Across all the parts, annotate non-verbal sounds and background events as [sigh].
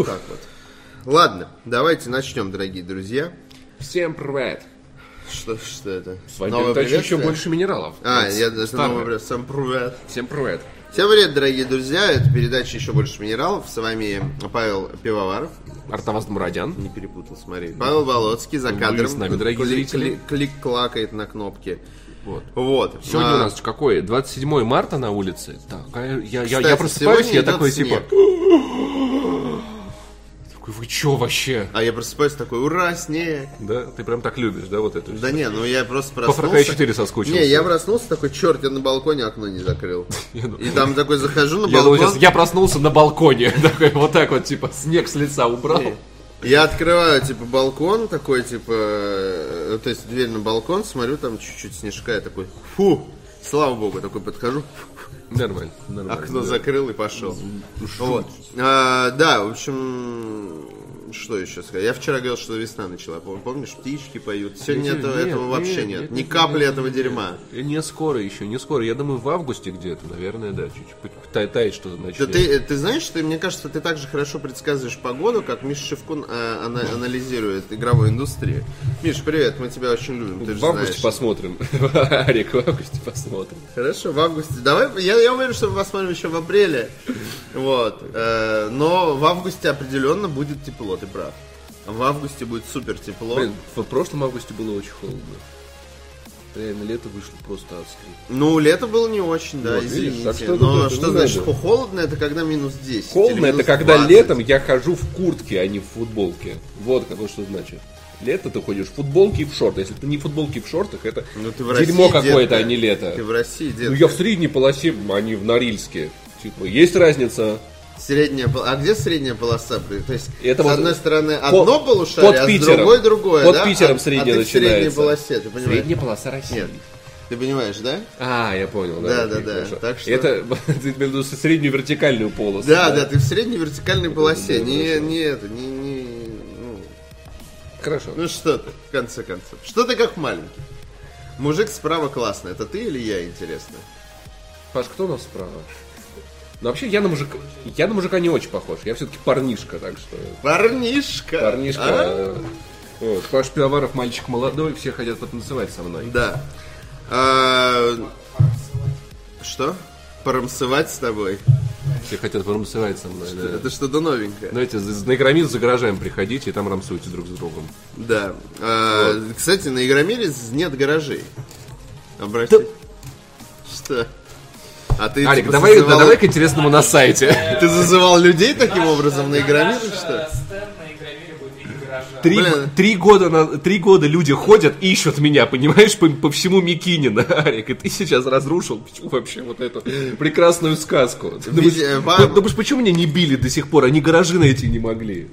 Вот так вот. Ладно, давайте начнем, дорогие друзья. Всем привет. Что, что это? С вами Новое передача еще приветствие? больше минералов. А, Это я это новое привет- Всем привет. Всем привет. Всем привет, дорогие друзья. Это передача «Еще больше минералов». С вами Павел Пивоваров. Артаваз Мурадян. Не перепутал, смотри. Павел Болоцкий за Вы кадром. с нами, дорогие Клик- зрители. клик- Клик-клакает на кнопке. Вот. Вот. Сегодня А, у нас какое? 27 марта на улице. Так, я, я, я Кстати, просыпаюсь, сегодня я такой снег. типа... [gasps] [laughs] Такой, вы чё вообще? А я просыпаюсь такой, ура, снег. Да, ты прям так любишь, да, вот это? Да не, ну я просто По проснулся. Far Cry 4 соскучился. Не, я проснулся такой, черт, я на балконе окно не закрыл. [laughs] И там такой захожу на [laughs] балкон. я проснулся на балконе. [laughs] Такой, вот так вот, типа, снег с лица убрал. Я открываю, типа, балкон такой, типа, э, то есть дверь на балкон, смотрю, там чуть-чуть снежка, я такой, фу, слава богу, такой подхожу, Нормально, нормально. окно да. закрыл и пошел. Вот. А, да, в общем, что еще сказать? Я вчера говорил, что весна начала, пом- помнишь, птички поют. Сегодня Нет, этого, нет, этого вообще нет, нет, нет, ни нет, капли нет, этого нет, дерьма. нет. Не скоро еще, не скоро. Я думаю, в августе где-то, наверное, да, чуть-чуть та- тает что-то Да начнет. ты, ты знаешь, ты, мне кажется, ты так же хорошо предсказываешь погоду, как Миша Шевкун э, ана- анализирует игровую индустрию. Миш, привет, мы тебя очень любим, ты В августе знаешь. посмотрим. [laughs] Арик, в августе посмотрим. Хорошо, в августе. Давай, я, я уверен, что мы посмотрим еще в апреле. Вот. Э, но в августе определенно будет тепло, ты прав. В августе будет супер тепло. Блин, в прошлом августе было очень холодно. Реально, лето вышло просто адское. Ну, лето было не очень, да, Вот, видишь, извините. так что но тут что значит надо. холодно, это когда минус 10. Холодно это когда 20. летом я хожу в куртке, а не в футболке. Вот как вот что значит. Лето ты ходишь в футболке и в шортах. Если ты не в футболке и в шортах, это Ну, ты в дерьмо какое-то, а не лето. Ты в России, Ну детка. я в средней полосе, а не в Норильске. Типа, есть разница. Средняя пол- А где средняя полоса? То есть, Это с вот одной стороны, под- одно полушарие, под а с Питером. другой другое, Под да? Питером а, средняя а ты в средней начинается. полосе, ты понимаешь? Средняя полоса России. Нет. Ты понимаешь, да? А, я понял, да. Да, да, да. хорошо. Так что- Это [laughs] ты имеешь в виду среднюю вертикальную полосу. Да, да, ты в средней вертикальной полосе. да, не, хорошо. не это, не, не. Ну, Хорошо. ну что ты, в конце концов. Что ты как маленький? Мужик справа классный. Это ты или я, интересно? Паш, кто у нас справа? Ну, вообще, я на мужика, я на мужика не очень похож. Я все-таки парнишка, так что... Парнишка! Парнишка... А? э, вот. Паш Пивоваров мальчик молодой, все хотят потанцевать со мной. Да. А, Что? Порамсывать с тобой? Все хотят потанцевать со мной, да. Это что-то новенькое. Знаете, на Игромир за гаражами приходите и там рамсуйте друг с другом. Да. А, Кстати, на Игромире нет гаражей. Обрати. Что? А ты Арик, типа, давай, да, созывал- давай к интересному на сайте. Ты зазывал людей таким образом на Игромир, что? Три, Блин. три, года на, три года люди ходят, ищут меня, понимаешь, по, по всему Микинина, [laughs] Арик, и ты сейчас разрушил почему вообще вот эту прекрасную сказку. Ты думаешь, Ведь, ты вам- думаешь, почему меня не били до сих пор? Они гаражи найти не могли.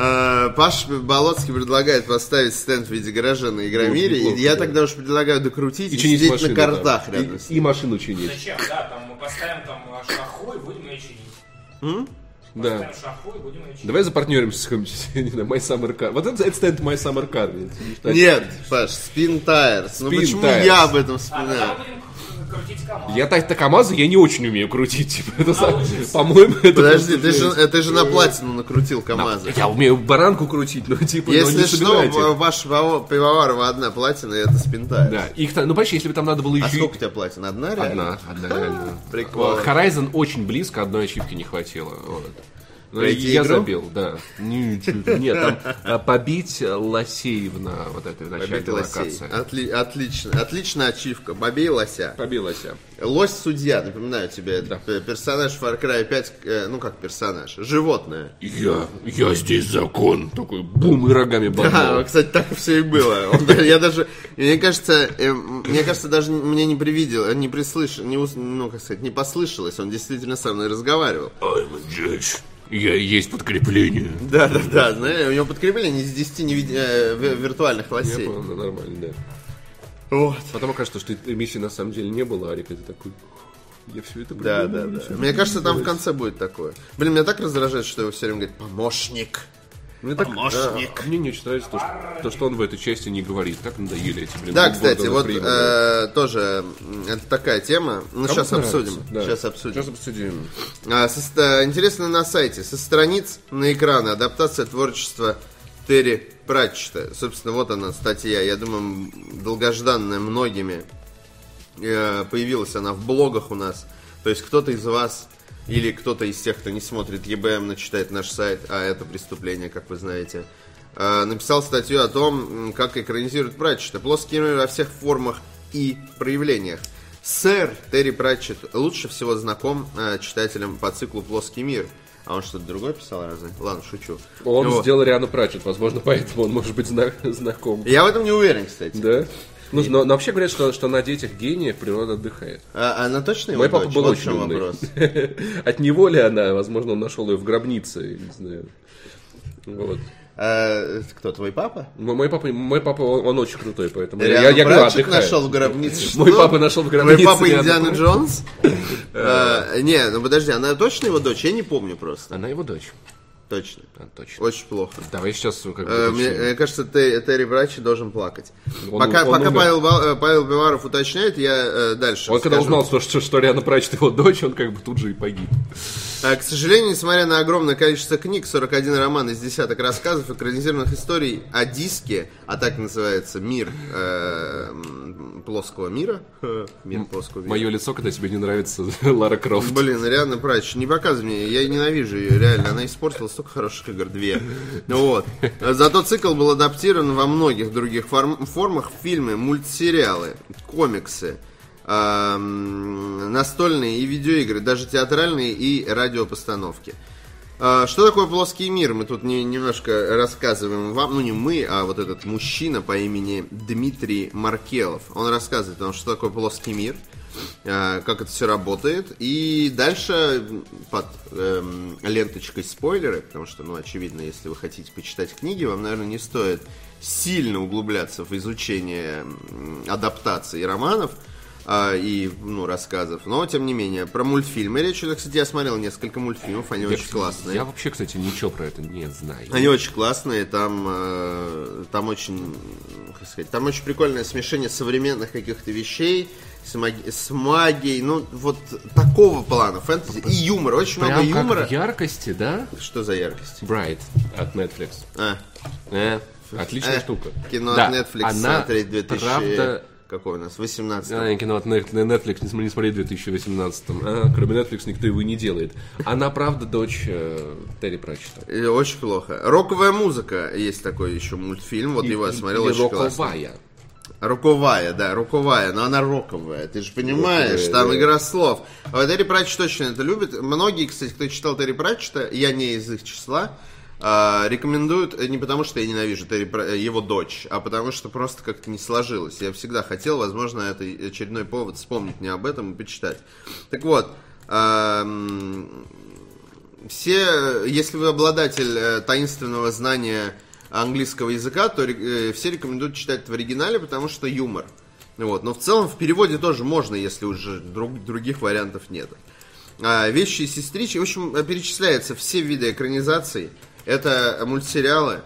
А, Паш Болоцкий предлагает поставить стенд в виде гаража на Игромире. и я да. тогда уж предлагаю докрутить и, И чинить сидеть машину. на картах там. рядом И- и, машину чинить. Зачем? Да, там мы поставим там а, шаху и будем ее чинить. Да. Поставим шаху и будем ее чинить. Давай запартнеримся с каким-нибудь, [laughs] не My Summer Car. Вот это, это стенд My Summer Car. Нет, Паш, спин тайрс. Ну Spin почему Tires. я об этом А вспоминаю? будем крутить КамАЗ. Я так-то КамАЗы я не очень умею крутить. Типа, это, Научишься. по-моему, это Подожди, ты же, ты же на платину накрутил КамАЗы. Я умею баранку крутить, но типа, но Если не что, собирайте. в- ваш пиво- пивоварова одна платина, и это спин тайрс. Да, их, ну, почти, если бы там надо было А еще... сколько у тебя платин? Одна реально? Одна, одна реально. Прикол. Horizon очень близко, одной ачивки не хватило. Вот. Но Пройти я игру? забил, да. [laughs] Нет, там а, побить лосеев на вот этой начальной Побитый лосей. локации. Отли- отлично. Отличная ачивка. Бобей лося. Побил лося. Лось судья, напоминаю тебе, это п- персонаж Far Cry 5, э, ну как персонаж, животное. Я, я здесь закон. Такой бум и рогами [laughs] Да, боднул. кстати, так все и было. Он да- я даже, мне кажется, э, мне кажется, даже мне не привидел, не прислышал, не, ну как сказать, не послышалось, он действительно со мной разговаривал. I'm a judge. Я есть подкрепление. Да, да, да, знаешь, у него подкрепление из 10 невид- э, ви- виртуальных Я лосей. понял, ну, нормально, да. Вот. Потом окажется, что миссии на самом деле не было, Арик, это такой... Я все это Да, да, да. Мне кажется, там в конце будет такое. Блин, меня так раздражает, что его все время говорит помощник. Мне так, Помощник. а, мне не очень нравится то что, то, что он в этой части не говорит. Так надоели эти, блин, Да, кстати, вот э, тоже это такая тема. Ну, Кому сейчас нравится, обсудим. да. Сейчас обсудим. Сейчас обсудим. А, со ста- интересно на сайте. Со страниц на экраны адаптация творчества Терри Пратчета. Собственно, вот она статья. Я думаю, долгожданная многими. Э, Появилась она в блогах у нас. То есть кто-то из вас или кто-то из тех, кто не смотрит ЕБМ, читает наш сайт, а это преступление, как вы знаете, э, написал статью о том, как экранизируют Пратчета. Плоский мир во всех формах и проявлениях. Сэр Терри Пратчет лучше всего знаком э, читателям по циклу «Плоский мир». А он что-то другое писал разве? Ладно, шучу. Он Вот. сделал Риану Пратчет, возможно, поэтому он может быть зна- знаком. Я в этом не уверен, кстати. Да? Ну, но, но вообще говорят, что, что на детях гениев природа отдыхает. А, она точно его Мой папа дочь? был Вот очень умный. вопрос. [laughs] От него ли она? Возможно, он нашел ее в гробнице, не знаю. Вот. А, кто, твой папа? Мой, мой папа, мой папа, он, он очень крутой, поэтому я, Риану я, я говорю, отдыхает. нашел в гробнице. [laughs] Мой Что? папа нашел в гробнице Твой папа Индиана. Джонс? [laughs] А, Не, ну подожди, она точно его дочь? Я не помню просто. Она его дочь. Точно. А, точно. Очень плохо. Давай сейчас как бы Э, Мне, мне кажется, Те- Терри Брачи должен плакать. Он- пока он пока умер. Павел, э, Павел Биваров уточняет, я э, дальше Он когда расскажу. узнал, что, что, что Риана Пратчет его дочь, он как бы тут же и погиб. А, К сожалению, несмотря на огромное количество книг, 41 роман из десяток рассказов, экранизированных историй о диске, а так называется мир э, плоского мира. Мир плоского мира. Мое лицо, когда тебе не нравится [laughs] Лара Крофт. Блин, реально, Прач, не показывай мне, я ненавижу ее, реально, она испортила столько хороших игр, две. Ну Вот. Зато цикл был адаптирован во многих других форм- формах, фильмы, мультсериалы, комиксы, настольные и видеоигры, даже театральные и радиопостановки. А, Что такое плоский мир? Мы тут не- немножко рассказываем вам, ну не мы, а вот этот мужчина по имени Дмитрий Маркелов. Он рассказывает нам, что такое плоский мир, а, как это все работает. И дальше под эм, ленточкой спойлеры, потому что, ну, очевидно, если вы хотите почитать книги, вам, наверное, не стоит сильно углубляться в изучение м, адаптаций романов а, и ну, рассказов. Но, тем не менее, про мультфильмы речь идет. Кстати, я смотрел несколько мультфильмов, они очень классные. Я вообще, кстати, ничего про это не знаю. Они очень классные, там, э, там очень, как сказать, там очень прикольное смешение современных каких-то вещей с, маги- с магией, ну, вот такого плана, фэнтези и юмора, очень много Прям как юмора. яркости, да? Что за яркость? Bright от Netflix. А, Э, отличная э, штука. Кино Да, от Netflix она, смотреть 2000... Правда, Какой у нас? 18 а, кино от Net- Netflix не см- не смотреть в 2018 а, Кроме Netflix никто его и не делает. Она, правда, дочь э, Терри Пратчета. И Очень плохо. Роковая музыка, есть такой еще мультфильм, вот его я смотрел, Или очень роковая. Роковая, да, роковая, но она роковая, ты же понимаешь, Роковая, там да. игра слов. А вот Терри Пратчет точно это любит. Многие, кстати, кто читал Терри Пратчета, я не из их числа, а, рекомендуют э, не потому, что я ненавижу Терри э, его дочь, а потому что просто как-то не сложилось. Я всегда хотел, возможно, это очередной повод вспомнить мне об этом и почитать. Так вот, все, если вы обладатель э, таинственного знания английского языка, то все рекомендуют читать это в оригинале, потому что юмор. Вот. Но в целом в переводе тоже можно, если уже друг- других вариантов нет. А, вещи и сестрички, в общем, перечисляются все виды экранизаций. Это мультсериалы,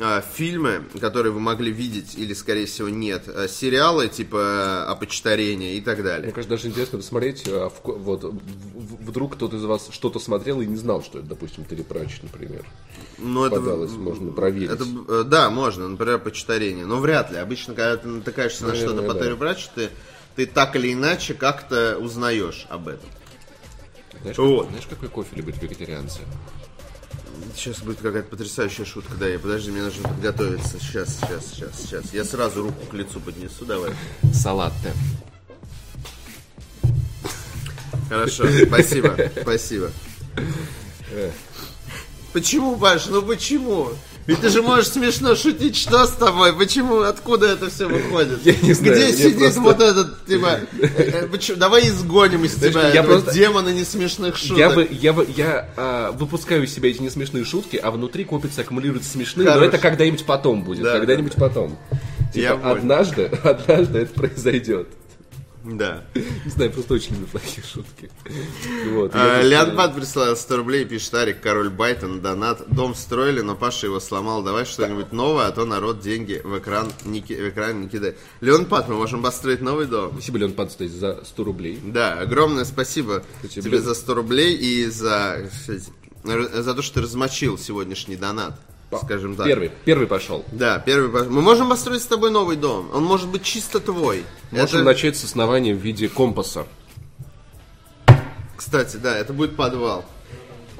а, фильмы, которые вы могли видеть или, скорее всего, нет, а, сериалы типа «Опочтарение» и так Мне далее. кажется, даже интересно посмотреть, а, вот, вдруг кто-то из вас что-то смотрел и не знал, что это, допустим, Терри Пратчет, например. Но Попадалось, можно проверить. Это, э, да, можно, например, почтарение. Но вряд ли. Обычно, когда ты натыкаешься на что-то по да. Ты, ты так или иначе как-то узнаешь об этом. Знаешь, Вот. как- знаешь, какой кофе любят вегетарианцы? Сейчас будет какая-то потрясающая шутка, да, я подожди, мне нужно подготовиться. Сейчас, сейчас, сейчас, сейчас. Я сразу руку к лицу поднесу, давай. Салатте. Хорошо, спасибо, спасибо. Почему, Паш, ну почему? Ведь ты же можешь смешно шутить, что с тобой? Почему, откуда это все выходит? Я не знаю, Где сидит просто- вот этот, типа, э, э, давай изгоним из Знаешь, тебя я просто- демона несмешных шуток. Я, бы, я, бы, я а, выпускаю из себя эти несмешные шутки, а внутри копится, аккумулируется смешные, но Хорошо. это когда-нибудь потом будет, Да, когда-нибудь потом. Я Типа, понял. однажды, [laughs] однажды это произойдет. Да. [laughs] Не знаю, просто очень люблю плохие шутки. Вот. А, Я Леон тут, Пат прислал 100 рублей, пишет Арик, король Байтон, донат. Дом строили, но Паша его сломал. Давай что-нибудь новое, а то народ деньги в экран не, в экран не кидает. Леон Пат, мы можем построить новый дом. Спасибо, Леон Панстейс, за 100 рублей. Да, огромное спасибо Спасибо. тебе за 100 рублей и за, за то, что ты размочил сегодняшний донат, скажем так. Первый, первый пошел. Да, первый. по- Мы можем построить с тобой новый дом. Он может быть чисто твой. Можем Это- начать с основания в виде компаса. Кстати, да, это будет подвал.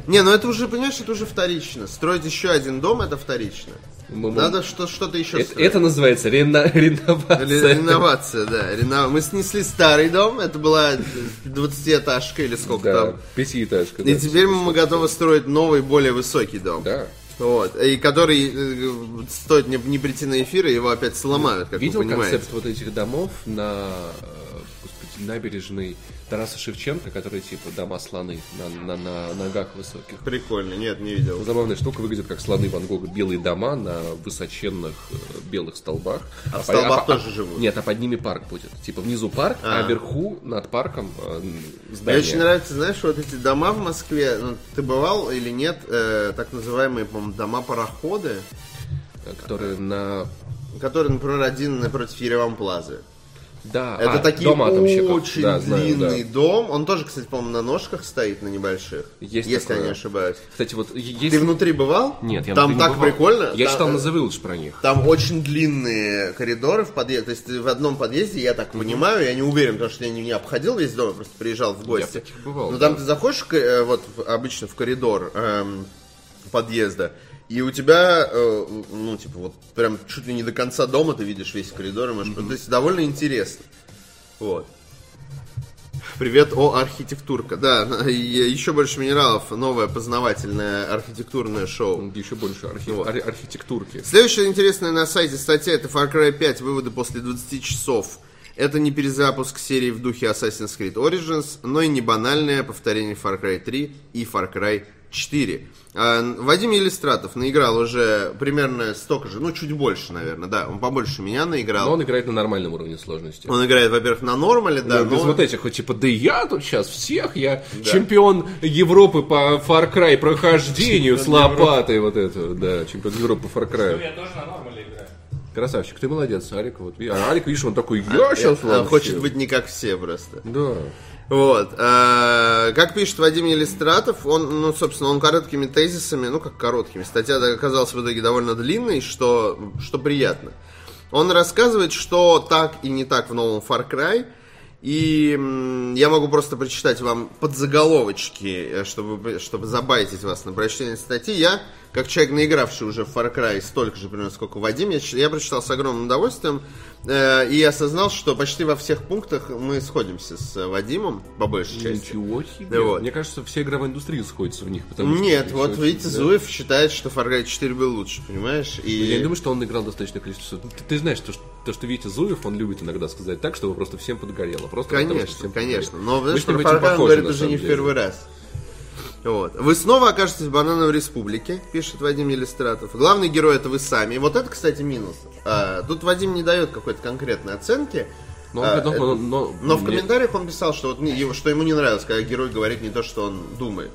Не, ну это уже, понимаешь, это уже вторично. Строить еще один дом это вторично. Мы- мы- Надо что, что-то еще Это, строить. это называется рено- [laughs] реновация. Ре- Реновация, да. рено- Мы снесли старый дом, это была 20-этажка или сколько Да, там. пятиэтажка. И да. теперь мы готовы строить новый, более высокий дом. Да. Вот. И который э, стоит не, не прийти на эфир, и его опять сломают, как Видел вы понимаете. концепт вот этих домов на э, господи, набережной Тараса Шевченко, которые типа дома слоны на, на- на ногах высоких? Прикольно, нет, не видел. Забавная штука, выглядит как слоны Ван Гога. Белые дома на высоченных э, белых столбах. А в по- столбах по- тоже живут? Нет, а под ними парк будет. Типа внизу парк, а, А. вверху над парком э, Мне здание. очень нравится, знаешь, вот эти дома в Москве. Ну, ты бывал или нет? э, так называемые, по-моему, дома-пароходы, э, которые на... которые, например, один напротив Ереван Плазы. Да, Это а, такие дом атомщиков. очень Да, знаю, длинный да. дом. Он тоже, кстати, по-моему, на ножках стоит, на небольших. Есть если такое. я не ошибаюсь. Кстати, вот есть... Ты внутри бывал? Нет, я Там внутри не так бывал. прикольно. Я Там, читал на The Village про них. Там очень длинные коридоры в подъезде. То есть в одном подъезде, я так понимаю, я не уверен, потому что я не, не обходил весь дом, я просто приезжал в гости. таких бывал, Но да. там ты заходишь э, вот обычно в коридор эм, подъезда, и у тебя, э, ну, типа, вот прям чуть ли не до конца дома ты видишь весь коридор, и можешь... То есть довольно интересно. Вот. Привет, о, архитектурка. Да, еще больше минералов, новое познавательное архитектурное шоу. Еще больше архи- Вот. ар- архитектурки. Следующая интересная на сайте статья это Far Cry 5, выводы после 20 часов. Это не перезапуск серии в духе Assassin's Creed Origins, но и не банальное повторение Far Cry 3 и Far Cry 4. А, Вадим Елистратов наиграл уже примерно столько же, ну чуть больше, наверное, да, он побольше меня наиграл. Но Он, он играет на нормальном уровне сложности. играет, во-первых, на нормале, да, Ну, без но- вот этих вот типа, да я тут сейчас всех, я чемпион Европы по Far Cry прохождению с лопатой вот это, да, чемпион Европы по Far Cry. Я тоже на нормале играю. Красавчик, ты молодец, Арик. Вот. А Арик, видишь, он такой, я сейчас а, хочет быть не как все просто. Да. Вот. э, Как пишет Вадим Елистратов, он, ну, собственно, он короткими тезисами, ну, как короткими, статья оказалась в итоге довольно длинной, что, что приятно. Он рассказывает, что так и не так в новом Far Cry, и я могу просто прочитать вам подзаголовочки, э, чтобы, чтобы забайтить вас на прочтение статьи. Я, как человек, наигравший уже в Far Cry столько же, примерно, сколько Вадим, я, я прочитал с огромным удовольствием и осознал, что почти во всех пунктах мы сходимся с э, Вадимом, по большей части. Ничего себе. Вот. Мне кажется, вся игровая индустрия сходится в них. Потому что Нет, еще вот видите, да. Зуев считает, что Far Cry 4 был лучше, понимаешь? И... Я не думаю, что он играл достаточное количество. Ты, ты знаешь, то, что, то, что Витя Зуев, он любит иногда сказать так, чтобы просто всем подгорело. Просто Конечно, чтобы всем конечно. подгорело. Но в этом Far Cry он говорит уже не в первый раз. Вот. Вы снова окажетесь в банановой республике, пишет Вадим Елистратов. Главный герой это вы сами. И вот это, кстати, минус. А, тут Вадим не дает какой-то конкретной оценки. Но, А, но- это- но- но- Но в комментариях он писал, что, вот что ему не нравилось, когда герой говорит не то, что он думает.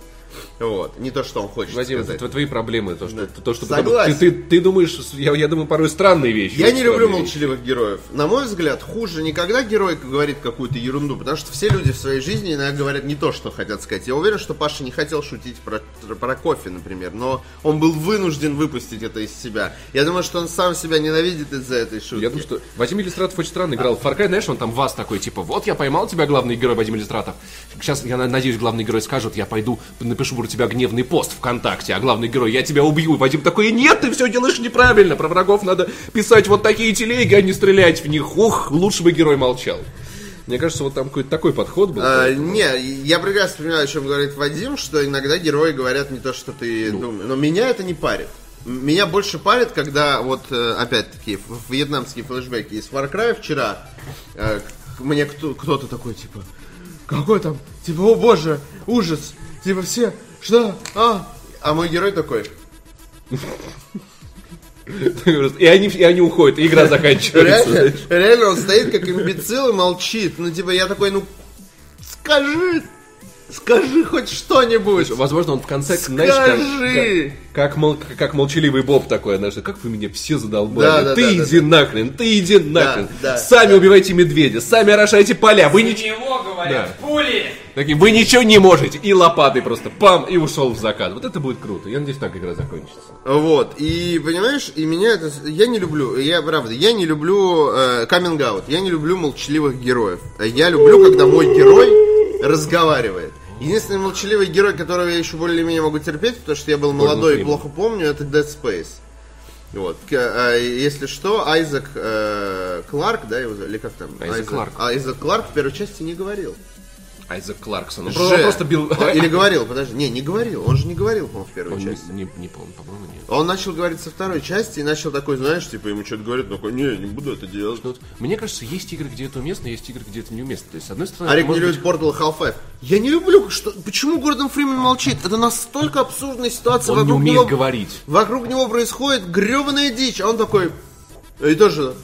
Вот. Не то, что он хочет Вадим, сказать. это твои проблемы, то, что, то, что Согласен. ты, ты, ты думаешь, я, я думаю, порой странные вещи. Я не люблю молчаливых героев. На мой взгляд, хуже не когда герой говорит какую-то ерунду, потому что все люди в своей жизни иногда говорят не то, что хотят сказать. Я уверен, что Паша не хотел шутить про, про кофе, например, но он был вынужден выпустить это из себя. Я думаю, что он сам себя ненавидит из-за этой шутки. Я думаю, что Вадим Иллюстратов очень странно играл. В Far Cry, знаешь, он там вас такой, типа, вот я поймал тебя, главный герой Вадим Иллюстратов. Сейчас, я на- надеюсь, главный герой скажет, я пойду напишу про тебя гневный пост ВКонтакте, а главный герой, я тебя убью. Вадим такой, нет, ты все делаешь неправильно, про врагов надо писать вот такие телеги, а не стрелять в них. Ух, лучше бы герой молчал. Мне кажется, вот там какой-то такой подход был. А, не, я прекрасно понимаю, о чем говорит Вадим, что иногда герои говорят не то, что ты Ну. думаешь. Но меня это не парит. Меня больше парит, когда вот, э, опять-таки, вьетнамские флешбеки из Far Cry вчера э, мне кто- кто-то такой, типа, какой там, типа, о боже, ужас, типа все, что, а? А мой герой такой, [laughs] И они, и они уходят, и игра [laughs] заканчивается. Реально, реально он стоит как имбецил и молчит. Ну, типа, я такой, ну, скажи, скажи хоть что-нибудь. Возможно, он в конце, знаешь, Скажи! как, как, как, мол- как молчаливый Боб такой, знаешь, как вы меня все задолбали. Да, да, ты да, иди нахрен, ты иди нахрен. да, Сами убивайте медведя, сами орошайте поля. Вы ничего... него говорят, пули! Такие, вы ничего не можете. И лопатой просто пам, и ушел в закат. Вот это будет круто. Я надеюсь, так игра закончится. Вот, и понимаешь, и меня это... Я не люблю, я правда, я не люблю каминг аут я не люблю молчаливых героев. Я люблю, когда мой герой разговаривает. Единственный молчаливый герой, которого я еще более-менее могу терпеть, потому что я был молодой и плохо помню, это Dead Space. Вот. А, Если что, Айзек э, Кларк, да, его или как там? Айзек Кларк. Айзек Кларк в первой части не говорил. Айзек Кларксон. Он Же. просто, он просто бил... Или говорил, подожди. Не, не говорил. Он же не говорил, по-моему, в первой Он не, части. не, не помню, по-моему, нет. Он начал говорить со второй части и начал такой, знаешь, типа ему что-то говорит, такой, не, не буду это делать. Ну вот, мне кажется, есть игры, где это уместно, есть игры, где это неуместно. То есть, с одной стороны, Арик не любит Portal Half-Life. Я не люблю, что... Почему Гордон Фримен молчит? Это настолько абсурдная ситуация. Он не вокруг умеет него... говорить. Вокруг него происходит гребаная дичь, а он такой... И тоже...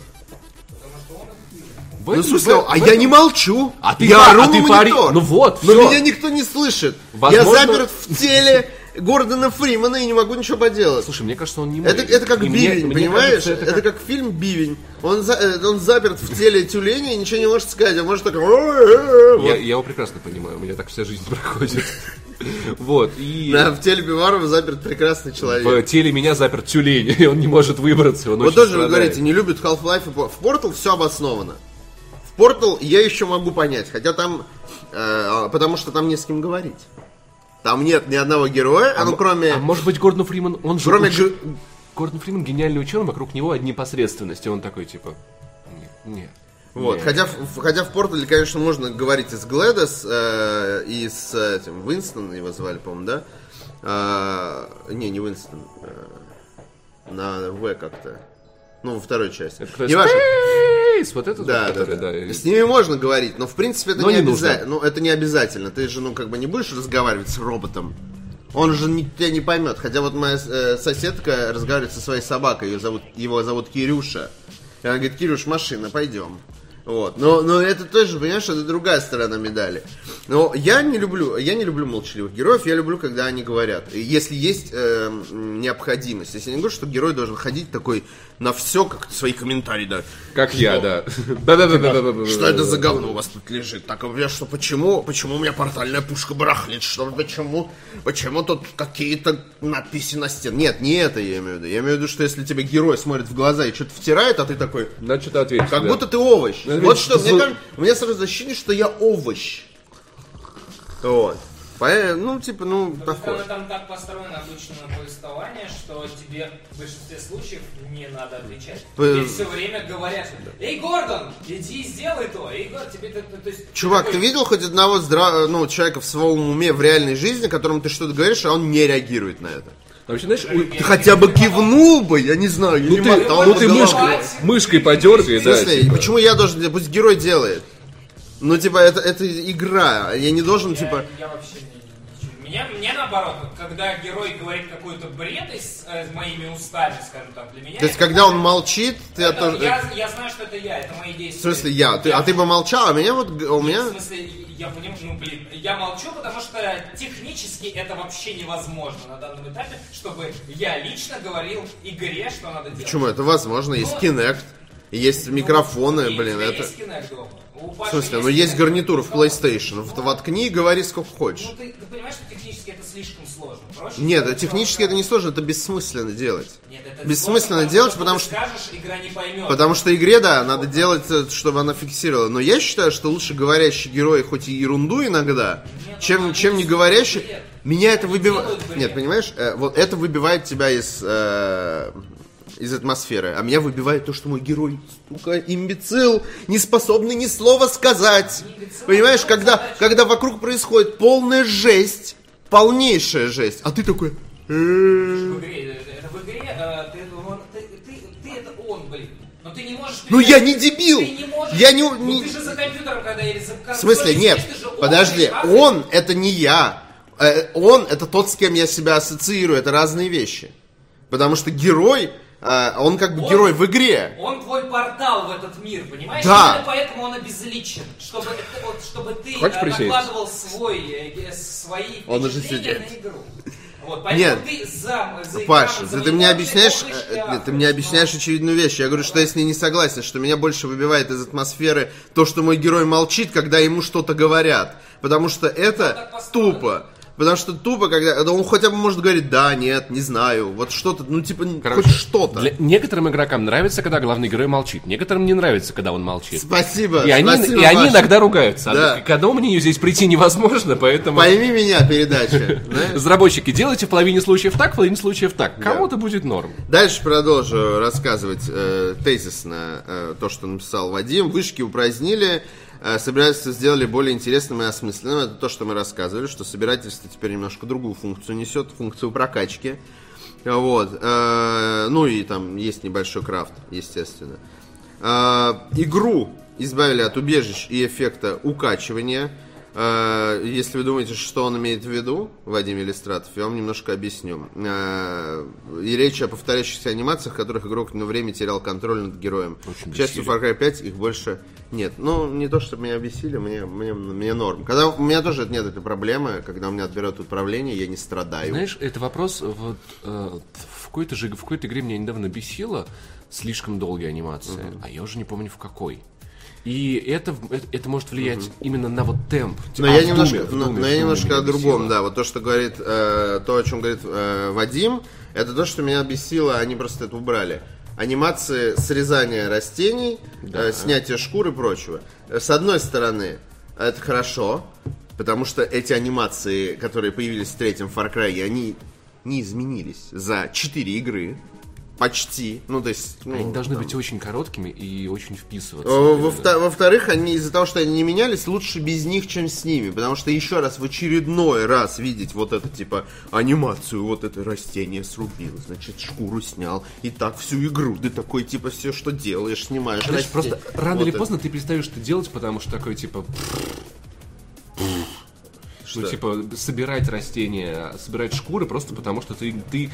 В Ну, в смысле, в- а в я не молчу. А ты я па- ору а ты пари- ну вот, Но всё. меня никто не слышит. Я Возможно- заперт в теле Гордона Фримена и не могу ничего поделать. Слушай, мне кажется, он не Это, может. это как И мне- бивень, мне понимаешь? кажется, это, это как... фильм Бивень. Он, за- э, он заперт в теле тюленя и ничего не может сказать. Он может так... «О-э-э», Я, вот. я его прекрасно понимаю, у меня так вся жизнь [laughs] проходит. Вот, и Да, в теле Пиварова заперт прекрасный человек. в теле меня заперт тюлень, [laughs] и он не может выбраться, он Вот очень тоже вы говорите, не любит Half-Life и в Portal все обосновано. Portal я еще могу понять, хотя там, э, потому что там не с кем говорить. Там нет ни одного героя, ну кроме, А может быть, Гордон Фриман, он же... кроме уч- Гордон Фриман гениальный ученый, вокруг него одни посредственности. Он такой, типа, нет, нет. вот, нет. хотя, в- хотя в Portal, конечно, можно говорить и с Глэдос, э, и с э, этим Уинстон его звали, по-моему, да? Э, не, не Уинстон, э, на В как-то. Ну, во второй части. Это, Не важно. Space! Вот это Да, вот, да, который, да. и- С ними можно говорить, но в принципе это Но не, не обязательно. Ну, это не обязательно. Ты же, ну, как бы не будешь разговаривать с роботом. Он же не- тебя не поймет. Хотя вот моя э, соседка разговаривает со своей собакой, ее зовут, его зовут Кирюша. И она говорит, Кирюш, машина, пойдем. Вот. Но, но это тоже, понимаешь, это другая сторона медали. Но я не люблю, я не люблю молчаливых героев, я люблю, когда они говорят. Если есть э, необходимость. Если я не говорю, что герой должен ходить такой на все, как свои комментарии, да. Как я, да. Да-да-да-да-да-да. Что это за говно у вас тут лежит? Так, что, почему, почему у меня портальная пушка барахлит? Что, почему, почему тут какие-то надписи на стене? Нет, не это я имею в виду. Я имею в виду, что если тебе герой смотрит в глаза и что-то втирает, а ты такой, Надо что-то ответить. как будто ты овощ. Вот что, мне кажется, у меня сразу ощущение, что я овощ. Вот. Ну, типа, ну, похож. Там, там так построено обычное повествование, что тебе в большинстве случаев не надо отвечать. П- Тебе все время говорят, эй, Гордон, иди сделай то, эй, Гордон, тебе это, то есть... Чувак, ты такой, видел хоть одного здра... ну, человека в своем уме в реальной жизни, которому ты что-то говоришь, а он не реагирует на это? Вообще, знаешь, у- Ты хотя бы кивнул бы, я не знаю, я не ты- мотал ну бы ты мышкой, мышкой подергай, В да. смысле, типа. почему я должен, пусть герой делает. Ну, типа, это, это игра, я не должен, я, типа... я вообще меня, мне наоборот, вот когда герой говорит какой-то бред из, э, с моими устами, скажем так, для меня... То есть, когда он молчит, ты это- тоже... я, я знаю, что это я, это мои действия. В смысле, я? Ты- а ты бы молчал, а меня вот... У меня... В смысле, я понимаю, ну блин, я молчу, потому что технически это вообще невозможно на данном этапе, чтобы я лично говорил игре, что надо делать. Почему? Это возможно, есть Ну, Kinect, есть микрофоны, И блин, это... есть Kinect В смысле, ну есть гарнитура в Ну, PlayStation, Вот воткни и говори сколько хочешь. Ну ты, ты технически это слишком сложно. Проще Нет, технически это не сложно, это бессмысленно делать. Нет, это бессмысленно сложно, делать, потому что- скажешь, игра не поймет. Потому что игре, да, надо делать, э, чтобы она фиксировала. Но я считаю, что лучше говорящий герой, хоть и ерунду иногда, чем, чем не говорящий. Меня это выбивает. бред. Нет, понимаешь, э, вот это выбивает тебя из, э, из атмосферы. А меня выбивает то, что мой герой, сука, имбецил, не способный ни слова сказать. Понимаешь, когда, когда вокруг происходит полная жесть, полнейшая жесть, а ты такой... «Э, игре, это, в игре, э, ты, это он, блин. Но ты не можешь... Ну я не дебил! Ты не можешь... Я не... Ну, ты же за компьютером, когда или за В смысле, нет, подожди, он это не я. Э, Он это тот, с кем я себя ассоциирую, это разные вещи. Потому что герой, а, он как бы Он- герой в игре. Он твой портал в этот мир, понимаешь? Да. Именно поэтому он обезличен. Чтобы, вот, чтобы ты Хочешь э, присесть? накладывал свой, э, свои Он уже сидит. на игру. Вот, Нет. ты за, за Паш, экраном, ты, за ты мне объясняешь, э, шляпу, э, ты мне объясняешь но- очевидную вещь. Я говорю, что я с ней не согласен, что меня больше выбивает из атмосферы то, что мой герой молчит, когда ему что-то говорят. Потому что это построено. тупо. Потому что тупо, когда да он хотя бы может говорить, да, нет, не знаю, вот что-то, ну типа Короче, хоть что-то. Для некоторым игрокам нравится, когда главный герой молчит. Некоторым не нравится, когда он молчит. Спасибо. И они, спасибо, и они иногда ругаются. Да. А к одному мнению здесь прийти невозможно, поэтому... Пойми меня, передача. [laughs] Разработчики, делайте в половине случаев так, в половине случаев так. Кому-то будет норм. Дальше продолжу рассказывать э, тезисно э, то, что написал Вадим. Вышки упразднили, собирательство сделали более интересным и осмысленным. Это то, что мы рассказывали, что собирательство теперь немножко другую функцию несет, функцию прокачки. Вот. э, ну и там есть небольшой крафт, естественно. Э, игру избавили от убежищ и эффекта укачивания. Э, Если вы думаете, что он имеет в виду, Вадим Иллистратов, я вам немножко объясню. Э, И речь о повторяющихся анимациях, в которых игрок на время терял контроль над героем. Очень К счастью, Far Cry 5 их больше нет. Ну, не то, чтобы меня бесили, мне, мне, мне норм. Когда у меня тоже нет этой проблемы, когда у меня отберет управление, я не страдаю. Знаешь, это вопрос, вот, э, в какой-то же в какой-то игре меня недавно бесило слишком долгие анимации, а я уже не помню в какой. И это, это, это может влиять именно на вот темп. Но А, я немножко, Думе, но, Думе, но я немножко о другом, бесило. да. Вот то, что говорит, э, то, о чем говорит э, Вадим, это то, что меня бесило, они просто это убрали. Анимации срезания растений, э, снятия шкур и прочего. С одной стороны, это хорошо, потому что эти анимации, которые появились в третьем Far Cry, они не изменились за 4 игры. Почти. Ну, то есть... ну, Они должны там, быть очень короткими и очень вписываться. Э, во- Во-вторых, они из-за того, что они не менялись, лучше без них, чем с ними. Потому что еще раз, в очередной раз видеть вот это, типа, анимацию, вот это растение срубил, значит, шкуру снял. И так всю игру. Ты такой, типа, все, что делаешь, снимаешь. Растение. просто рано Вот или это. поздно ты перестаешь это делать, потому что такой типа. Что? Ну, типа, собирать растения, собирать шкуры просто потому, что ты, ты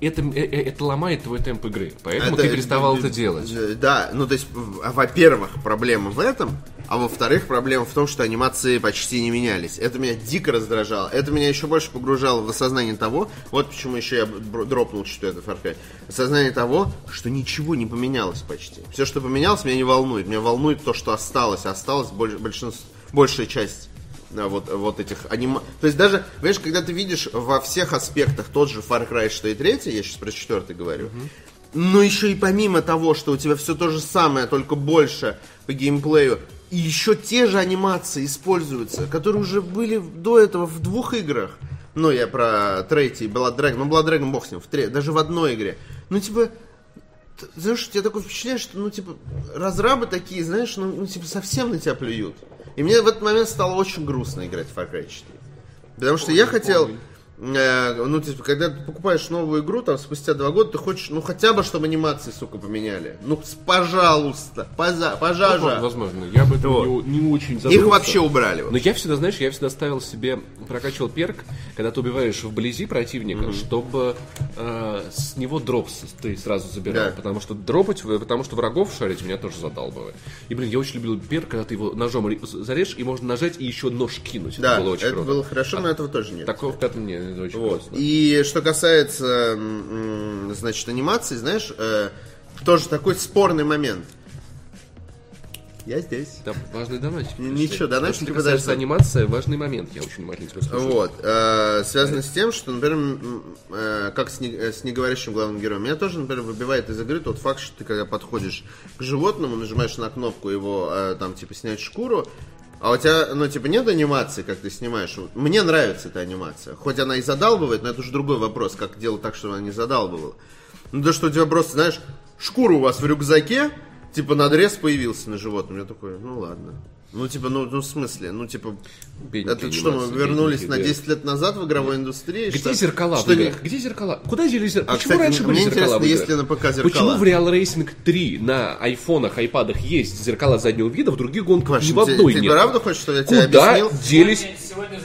это, э- э- это ломает твой темп игры. Поэтому Это- ты переставал э, это делать. э, Да, ну то есть, а, во-первых, проблема в этом, а во-вторых, проблема в том, что анимации почти не менялись. Это меня дико раздражало. Это меня еще больше погружало в осознание того, вот почему еще я дропнул четвертый Far Cry, осознание того, что ничего не поменялось почти. Все, что поменялось, меня не волнует. Меня волнует то, что осталось. А Осталось больш- большинство, большая часть вот, вот этих анима... То есть даже, понимаешь, когда ты видишь во всех аспектах тот же Far Cry, что и третий, я сейчас про четвертый говорю, но еще и помимо того, что у тебя все то же самое, только больше по геймплею, и еще те же анимации используются, которые уже были до этого в двух играх. Ну, я про третий, Blood Dragon, ну, Blood Dragon, бог с ним, в тре- даже в одной игре. Ну, типа, знаешь, у тебя такое впечатление, что, ну, типа, разрабы такие, знаешь, ну, ну, типа, совсем на тебя плюют. И мне в этот момент стало очень грустно играть в Far Cry 4. Потому что я хотел, э, ну, типа, когда ты покупаешь новую игру, там, спустя два года, ты хочешь, ну, хотя бы, чтобы анимации, сука, поменяли. Ну, пожалуйста, поза, пожажа. Возможно, я бы этом Вот. не, не очень Их задумался. вообще убрали. вот. Но я всегда, знаешь, я всегда ставил себе, прокачивал перк, когда ты убиваешь вблизи противника, чтобы э, с него дроп с- ты сразу забирал. Да. Потому что дропать, э, потому что врагов шарить меня тоже задалбывает. И, блин, я очень любил перк, когда ты его ножом ре- зарежешь, и можно нажать и еще нож кинуть. Да, это было очень это круто. было хорошо, но этого тоже нет. Такого в пятом нет, это очень Вот. классно. И что касается, значит, анимации, знаешь, э, тоже такой спорный момент. Я здесь. Там важный донатик. Н- ничего, донатики Что подождут. касается анимации, важный момент. Я очень внимательно тебя слушаю. Вот. э, связано с тем, что, например, э, как с, не, э, с неговорящим главным героем. Меня тоже, например, выбивает из игры тот факт, что ты когда подходишь к животному, нажимаешь на кнопку его, э, там, типа, снять шкуру, а у тебя, ну, типа, нет анимации, как ты снимаешь. Мне нравится эта анимация. Хоть она и задалбывает, но это уже другой вопрос, как делать так, чтобы она не задалбывала. Ну, то, что у тебя просто, знаешь, шкура у вас в рюкзаке, типа, надрез появился на животном. Я такой, ну, ладно. Ну, типа, ну, ну, в смысле, ну, типа, Бедненькие это что, мы вернулись на да. 10 лет назад в игровой индустрии? Где что- зеркала что в играх? Где зеркала? Куда делись зеркала? А, Почему кстати, раньше были зеркала в играх? есть ли на ПК зеркала? Почему в Real Racing 3 на айфонах, айпадах есть зеркала заднего вида, в других гонках Паш, ни в ты, одной ты нет? правда хочешь, чтобы я тебе Куда объяснил? делись... Сегодня, сегодня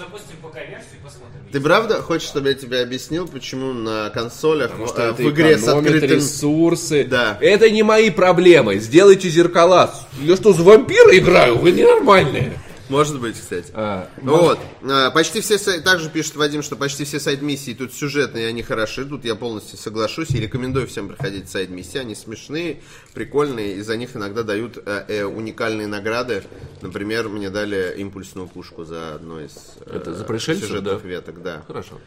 Ты правда хочешь, чтобы я тебе объяснил, почему на консолях Потому э, что это в игре с открытым... ресурсы. Да. Это не мои проблемы. Сделайте зеркала. Я что, за вампира играю? Вы ненормальные. Может быть, кстати. А, Вот. А, Почти все сай- также пишет Вадим, что почти все сайд-миссии тут сюжетные, они хороши. Тут я полностью соглашусь и рекомендую всем проходить сайд-миссии. Они смешные, прикольные, и за них иногда дают э, э, уникальные награды. Например, мне дали импульсную пушку за одно из э, Это за сюжетных да? веток, да. Хорошо.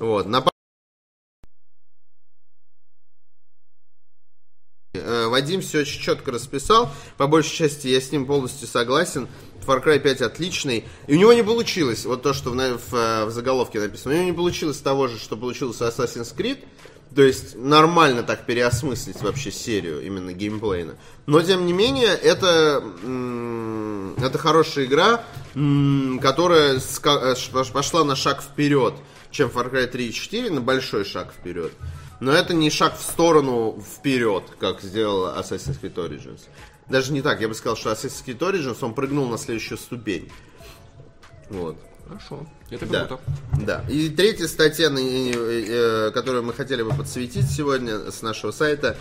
Вот. На Э, Вадим все очень четко расписал. По большей части я с ним полностью согласен. Far Cry 5 отличный. И у него не получилось, вот то, что в, в, э, в заголовке написано, у него не получилось того же, что получилось у Assassin's Creed. То есть нормально так переосмыслить вообще серию именно геймплейно. Но тем не менее, это, это хорошая игра, которая э, пошла на шаг вперед, чем Far Cry 3 и 4, на большой шаг вперед. Но это не шаг в сторону вперед, как сделала Assassin's Creed Origins. Даже не так, я бы сказал, что Assassin's Creed Origins, он прыгнул на следующую ступень. Вот. Хорошо. Это Да. круто. Да. И третья статья, э, которую мы хотели бы подсветить сегодня с нашего сайта,